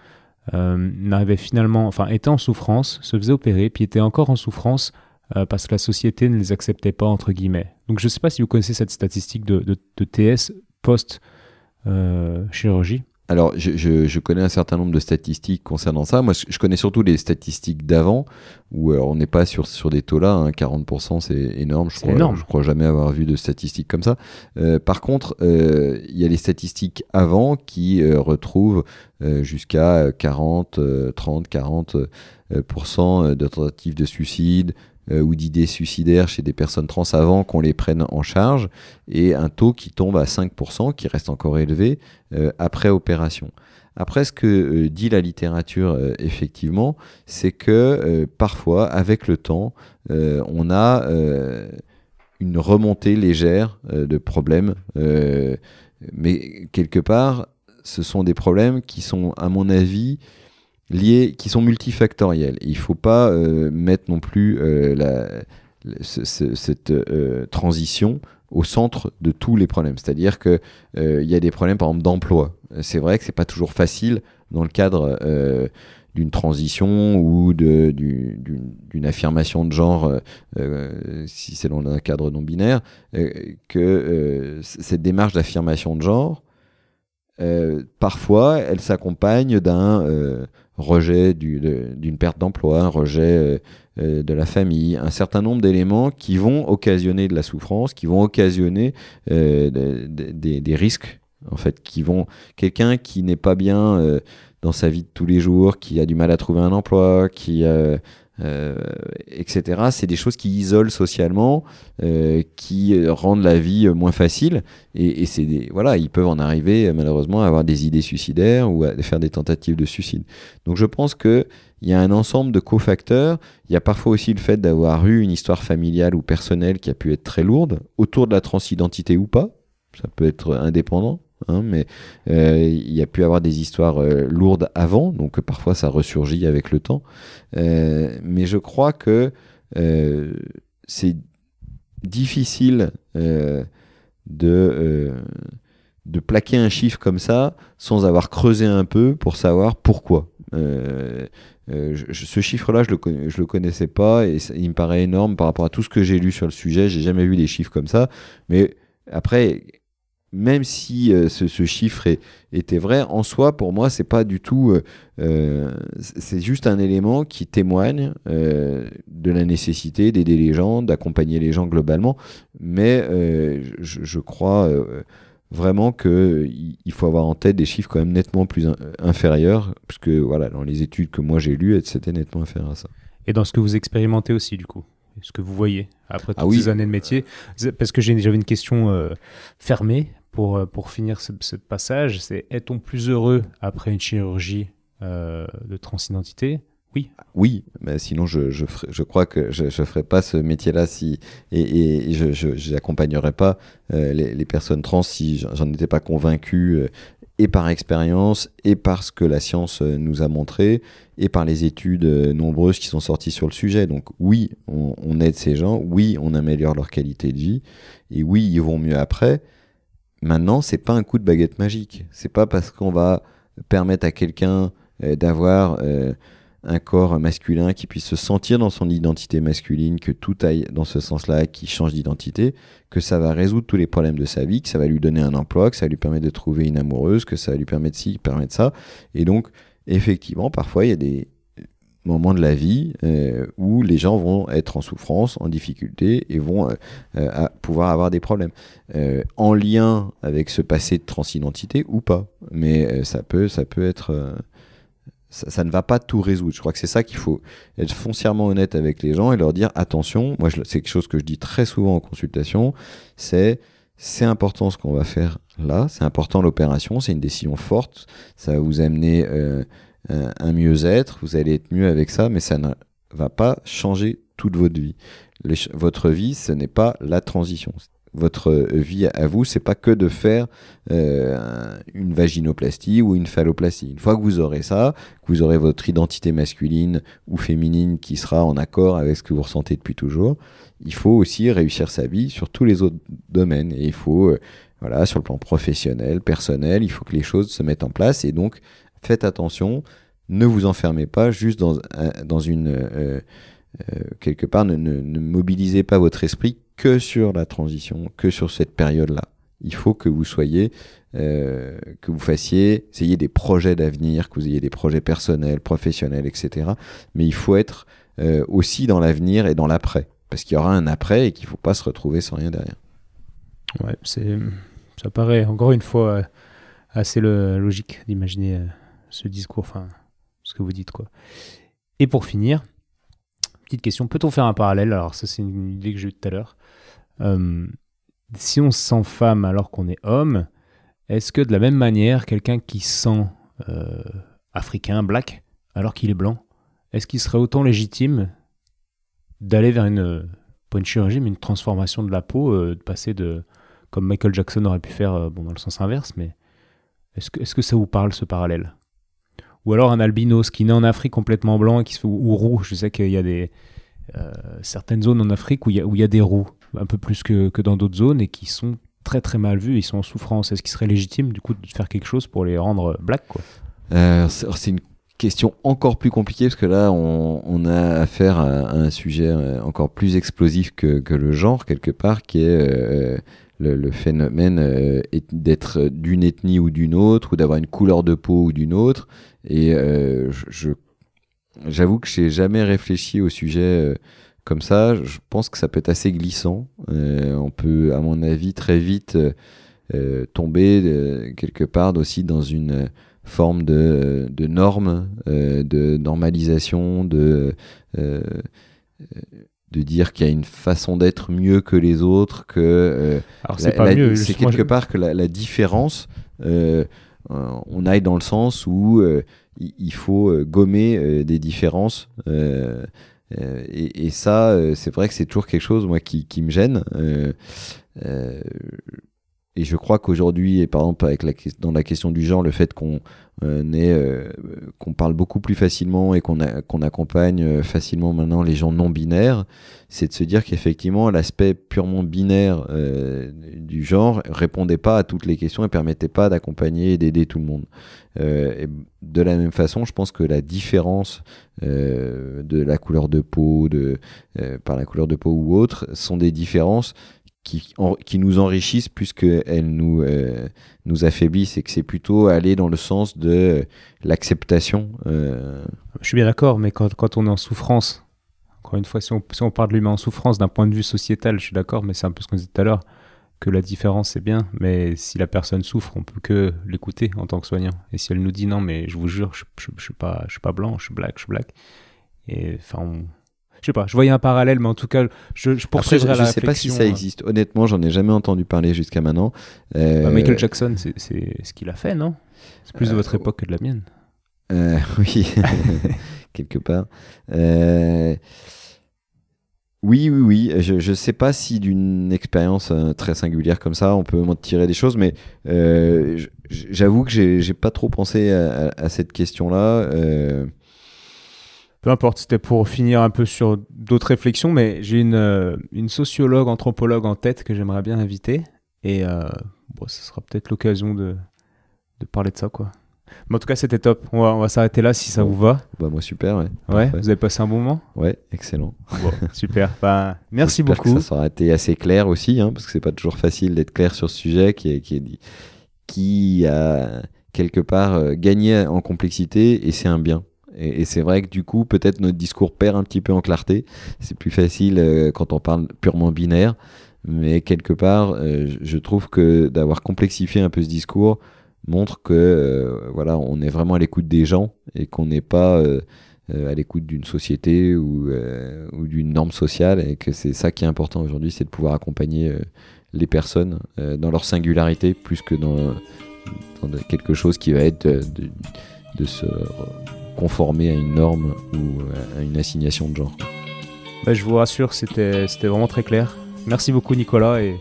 [SPEAKER 2] euh, n'arrivaient finalement, enfin étaient en souffrance, se faisaient opérer, puis étaient encore en souffrance euh, parce que la société ne les acceptait pas, entre guillemets. Donc je ne sais pas si vous connaissez cette statistique de, de, de TS post-chirurgie.
[SPEAKER 1] Alors, je, je, je connais un certain nombre de statistiques concernant ça. Moi, je connais surtout les statistiques d'avant, où alors, on n'est pas sur, sur des taux-là. hein. 40%, c'est énorme. Je crois,
[SPEAKER 2] énorme.
[SPEAKER 1] Je crois jamais avoir vu de statistiques comme ça. Euh, par contre, euh, il y a les statistiques avant qui euh, retrouvent euh, jusqu'à 40, euh, 30, 40 euh, pourcent de tentatives de suicide euh, ou d'idées suicidaires chez des personnes trans avant qu'on les prenne en charge, et un taux qui tombe à 5%, qui reste encore élevé, euh, après opération. Après, ce que euh, dit la littérature, euh, effectivement, c'est que euh, parfois, avec le temps, euh, on a euh, une remontée légère euh, de problèmes, euh, mais quelque part, ce sont des problèmes qui sont, à mon avis, liés, qui sont multifactoriels. Il ne faut pas euh, mettre non plus euh, ce- ce- cette euh, transition au centre de tous les problèmes. C'est-à-dire qu'il il y a des problèmes, par exemple, d'emploi. C'est vrai que c'est pas toujours facile dans le cadre d'une transition ou d'une affirmation de genre, si c'est dans un cadre non binaire, que cette démarche d'affirmation de genre, parfois, elle s'accompagne d'un rejet d'une perte d'emploi, rejet de la famille, un certain nombre d'éléments qui vont occasionner de la souffrance, qui vont occasionner des risques en fait, qui vont quelqu'un qui n'est pas bien euh, dans sa vie de tous les jours, qui a du mal à trouver un emploi, qui euh, euh, etc. C'est des choses qui isolent socialement, qui rendent la vie moins facile. Et, et c'est des, voilà, ils peuvent en arriver malheureusement à avoir des idées suicidaires ou à faire des tentatives de suicide. Donc je pense que il y a un ensemble de cofacteurs. Il y a parfois aussi le fait d'avoir eu une histoire familiale ou personnelle qui a pu être très lourde, autour de la transidentité ou pas. Ça peut être indépendant. Hein, mais euh, il y a pu avoir des histoires euh, lourdes avant, donc parfois ça ressurgit avec le temps. Euh, mais je crois que c'est difficile de, de plaquer un chiffre comme ça sans avoir creusé un peu pour savoir pourquoi. ce chiffre-là, je le, je le connaissais pas et il me paraît énorme par rapport à tout ce que j'ai lu sur le sujet. J'ai jamais vu des chiffres comme ça. Mais après, même si euh, ce, chiffre était vrai, en soi, pour moi, c'est pas du tout. Euh, euh, c'est juste un élément qui témoigne de la nécessité d'aider les gens, d'accompagner les gens globalement. Mais je, crois vraiment qu'il il faut avoir en tête des chiffres quand même nettement plus inférieurs, puisque voilà, dans les études que moi j'ai lues, c'était nettement inférieur à ça.
[SPEAKER 2] Et dans ce que vous expérimentez aussi, du coup ce que vous voyez après ah toutes ces années de métier Parce que j'avais une question fermée pour, euh, pour finir ce, passage, c'est est-on plus heureux après une chirurgie euh, de transidentité? Oui.
[SPEAKER 1] Oui, mais sinon je, crois que je ne ferais pas ce métier-là si, et, je n'accompagnerais pas euh, les, personnes trans si j'en étais pas convaincu, et par expérience, et par ce que la science nous a montré, et par les études nombreuses qui sont sorties sur le sujet. Donc oui, on aide ces gens, oui, on améliore leur qualité de vie, et oui, ils vont mieux après. Maintenant, c'est pas un coup de baguette magique. C'est pas parce qu'on va permettre à quelqu'un euh, d'avoir euh, un corps masculin qui puisse se sentir dans son identité masculine, que tout aille dans ce sens-là, qui change d'identité, que ça va résoudre tous les problèmes de sa vie, que ça va lui donner un emploi, que ça lui permettre de trouver une amoureuse, que ça va lui permettre ci, permettre ça. Et donc, effectivement, parfois, il y a des, moments de la vie euh, où les gens vont être en souffrance, en difficulté et vont euh, euh, pouvoir avoir des problèmes en lien avec ce passé de transidentité ou pas. Mais ça peut, ça peut être, ça, ne va pas tout résoudre. Je crois que c'est ça qu'il faut être foncièrement honnête avec les gens et leur dire attention. Moi, c'est quelque chose que je dis très souvent en consultation. C'est important ce qu'on va faire là, c'est important l'opération, c'est une décision forte, ça va vous amener un mieux-être, vous allez être mieux avec ça, mais ça ne va pas changer toute votre vie. votre vie, ce n'est pas la transition. Votre vie à vous, c'est pas que de faire euh, une vaginoplastie ou une phalloplastie. Une fois que vous aurez ça, que vous aurez votre identité masculine ou féminine qui sera en accord avec ce que vous ressentez depuis toujours, il faut aussi réussir sa vie sur tous les autres domaines. Et il faut, euh, voilà, sur le plan professionnel, personnel, il faut que les choses se mettent en place. Et donc, faites attention, ne vous enfermez pas juste dans, une... Euh, euh, quelque part, ne, mobilisez pas votre esprit que sur la transition, que sur cette période-là. Il faut que vous soyez, euh, que vous fassiez, essayer des projets d'avenir, que vous ayez des projets personnels, professionnels, etc. Mais il faut être aussi dans l'avenir et dans l'après. Parce qu'il y aura un après et qu'il ne faut pas se retrouver sans rien derrière.
[SPEAKER 2] Ouais, ça paraît encore une fois assez logique d'imaginer ce discours, enfin, ce que vous dites, quoi. Et pour finir, petite question, peut-on faire un parallèle? Alors, ça, c'est une idée que j'ai eue tout à l'heure. Euh, si on se sent femme alors qu'on est homme, est-ce que de la même manière, quelqu'un qui sent euh, africain, black, alors qu'il est blanc, est-ce qu'il serait autant légitime d'aller vers une, pas une chirurgie, mais une transformation de la peau, euh, de passer de, comme Michael Jackson aurait pu faire, bon, dans le sens inverse, mais est-ce que, est-ce que ça vous parle ce parallèle? Ou alors un albinos qui naît en Afrique complètement blanc qui se ou roux. Je sais qu'il y a des euh, certaines zones en Afrique où il y a, des roux, un peu plus que, que dans d'autres zones, et qui sont très très mal vus, ils sont en souffrance. Est-ce qu'il serait légitime du coup de faire quelque chose pour les rendre black quoi?
[SPEAKER 1] Euh, C'est question encore plus compliquée parce que là, on, a affaire à, un sujet euh, encore plus explosif que, le genre, quelque part, qui est euh, le, phénomène euh, d'être d'une ethnie ou d'une autre, ou d'avoir une couleur de peau ou d'une autre. Et j'avoue que j'ai jamais réfléchi au sujet comme ça. Je pense que ça peut être assez glissant. on peut, à mon avis, très vite tomber quelque part aussi dans une forme de, de normes, euh, de normalisation, de, euh, de dire qu'il y a une façon d'être mieux que les autres, que
[SPEAKER 2] euh, c'est
[SPEAKER 1] quelque part que la, différence, on aille dans le sens où il faut gommer des différences. Et, et, ça, c'est vrai que c'est toujours quelque chose moi qui, qui me gêne. Et je crois qu'aujourd'hui, et par exemple avec la, dans la question du genre, le fait qu'on euh, euh, qu'on parle beaucoup plus facilement et qu'on accompagne euh, facilement maintenant les gens non binaires, c'est de se dire qu'effectivement l'aspect purement binaire du genre répondait pas à toutes les questions et permettait pas d'accompagner et d'aider tout le monde. Et de la même façon, je pense que la différence de la couleur de peau, de, par la couleur de peau ou autre, sont des différences qui, nous enrichissent plus qu'elles nous, euh, nous affaiblissent et que c'est plutôt aller dans le sens de l'acceptation. Euh.
[SPEAKER 2] Je suis bien d'accord, mais quand, quand, on est en souffrance, encore une fois, si on, si on parle de l'humain en souffrance d'un point de vue sociétal, je suis d'accord, mais c'est un peu ce qu'on disait tout à l'heure, que la différence c'est bien, mais si la personne souffre, on peut que l'écouter en tant que soignant. Et si elle nous dit non, mais je vous jure, je, je, je suis, pas, suis pas blanc, je suis black, je suis black. Et enfin, on je sais pas, je voyais un parallèle, mais en tout cas, je, je poursuivrai
[SPEAKER 1] Après, je, je sais pas si ça existe. Honnêtement, j'en ai jamais entendu parler jusqu'à maintenant.
[SPEAKER 2] Euh... Bah, Michael Jackson, c'est ce qu'il a fait, non? C'est plus de votre euh, époque que de la mienne.
[SPEAKER 1] Euh, oui, quelque part. Euh, oui, oui, oui. Je ne sais pas si d'une expérience très singulière comme ça, on peut en tirer des choses, mais j'avoue que j'ai pas trop pensé à, à cette question-là
[SPEAKER 2] peu importe, c'était pour finir un peu sur d'autres réflexions, mais j'ai une, euh, une sociologue, anthropologue en tête que j'aimerais bien inviter. Et euh, bon, ce sera peut-être l'occasion de, de, parler de ça, quoi. Mais en tout cas, c'était top. On va, on va s'arrêter là si ça vous va.
[SPEAKER 1] Bah, moi, super, ouais.
[SPEAKER 2] Ouais, vous avez passé un bon moment?
[SPEAKER 1] Ouais, excellent.
[SPEAKER 2] super. Bah, merci beaucoup.
[SPEAKER 1] Que ça aura été assez clair aussi, hein, parce que c'est pas toujours facile d'être clair sur ce sujet qui, est, qui, est, qui a quelque part euh, gagné en complexité et c'est un bien. Et, c'est vrai que du coup, peut-être notre discours perd un petit peu en clarté. C'est plus facile euh, quand on parle purement binaire. Mais quelque part, euh, je trouve que d'avoir complexifié un peu ce discours montre que euh, voilà, on est vraiment à l'écoute des gens et qu'on n'est pas à l'écoute d'une société ou, d'une norme sociale et que c'est ça qui est important aujourd'hui, c'est de pouvoir accompagner les personnes dans leur singularité plus que dans, dans quelque chose qui va être de, de, de se conformer à une norme ou à une assignation de genre.
[SPEAKER 2] Bah, je vous rassure, c'était vraiment très clair. Merci beaucoup Nicolas et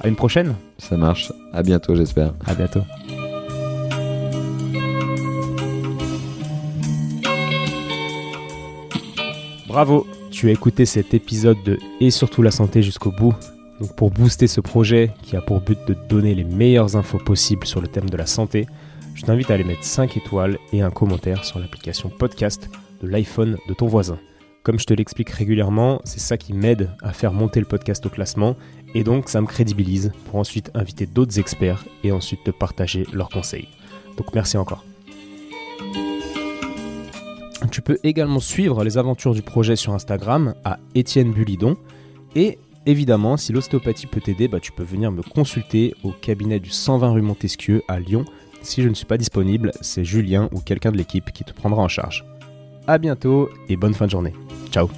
[SPEAKER 2] à une prochaine.
[SPEAKER 1] Ça marche. À bientôt j'espère.
[SPEAKER 2] À bientôt. Bravo, tu as écouté cet épisode de Et surtout la santé jusqu'au bout. Donc pour booster ce projet qui a pour but de donner les meilleures infos possibles sur le thème de la santé, je t'invite à aller mettre 5 étoiles et un commentaire sur l'application podcast de l'iPhone de ton voisin. Comme je te l'explique régulièrement, c'est ça qui m'aide à faire monter le podcast au classement et donc ça me crédibilise pour ensuite inviter d'autres experts et ensuite te partager leurs conseils. Donc merci encore. Tu peux également suivre les aventures du projet sur Instagram à Étienne Bulidon et évidemment si l'ostéopathie peut t'aider, bah, tu peux venir me consulter au cabinet du 120 rue Montesquieu à Lyon si je ne suis pas disponible, c'est Julien ou quelqu'un de l'équipe qui te prendra en charge. A bientôt et bonne fin de journée. Ciao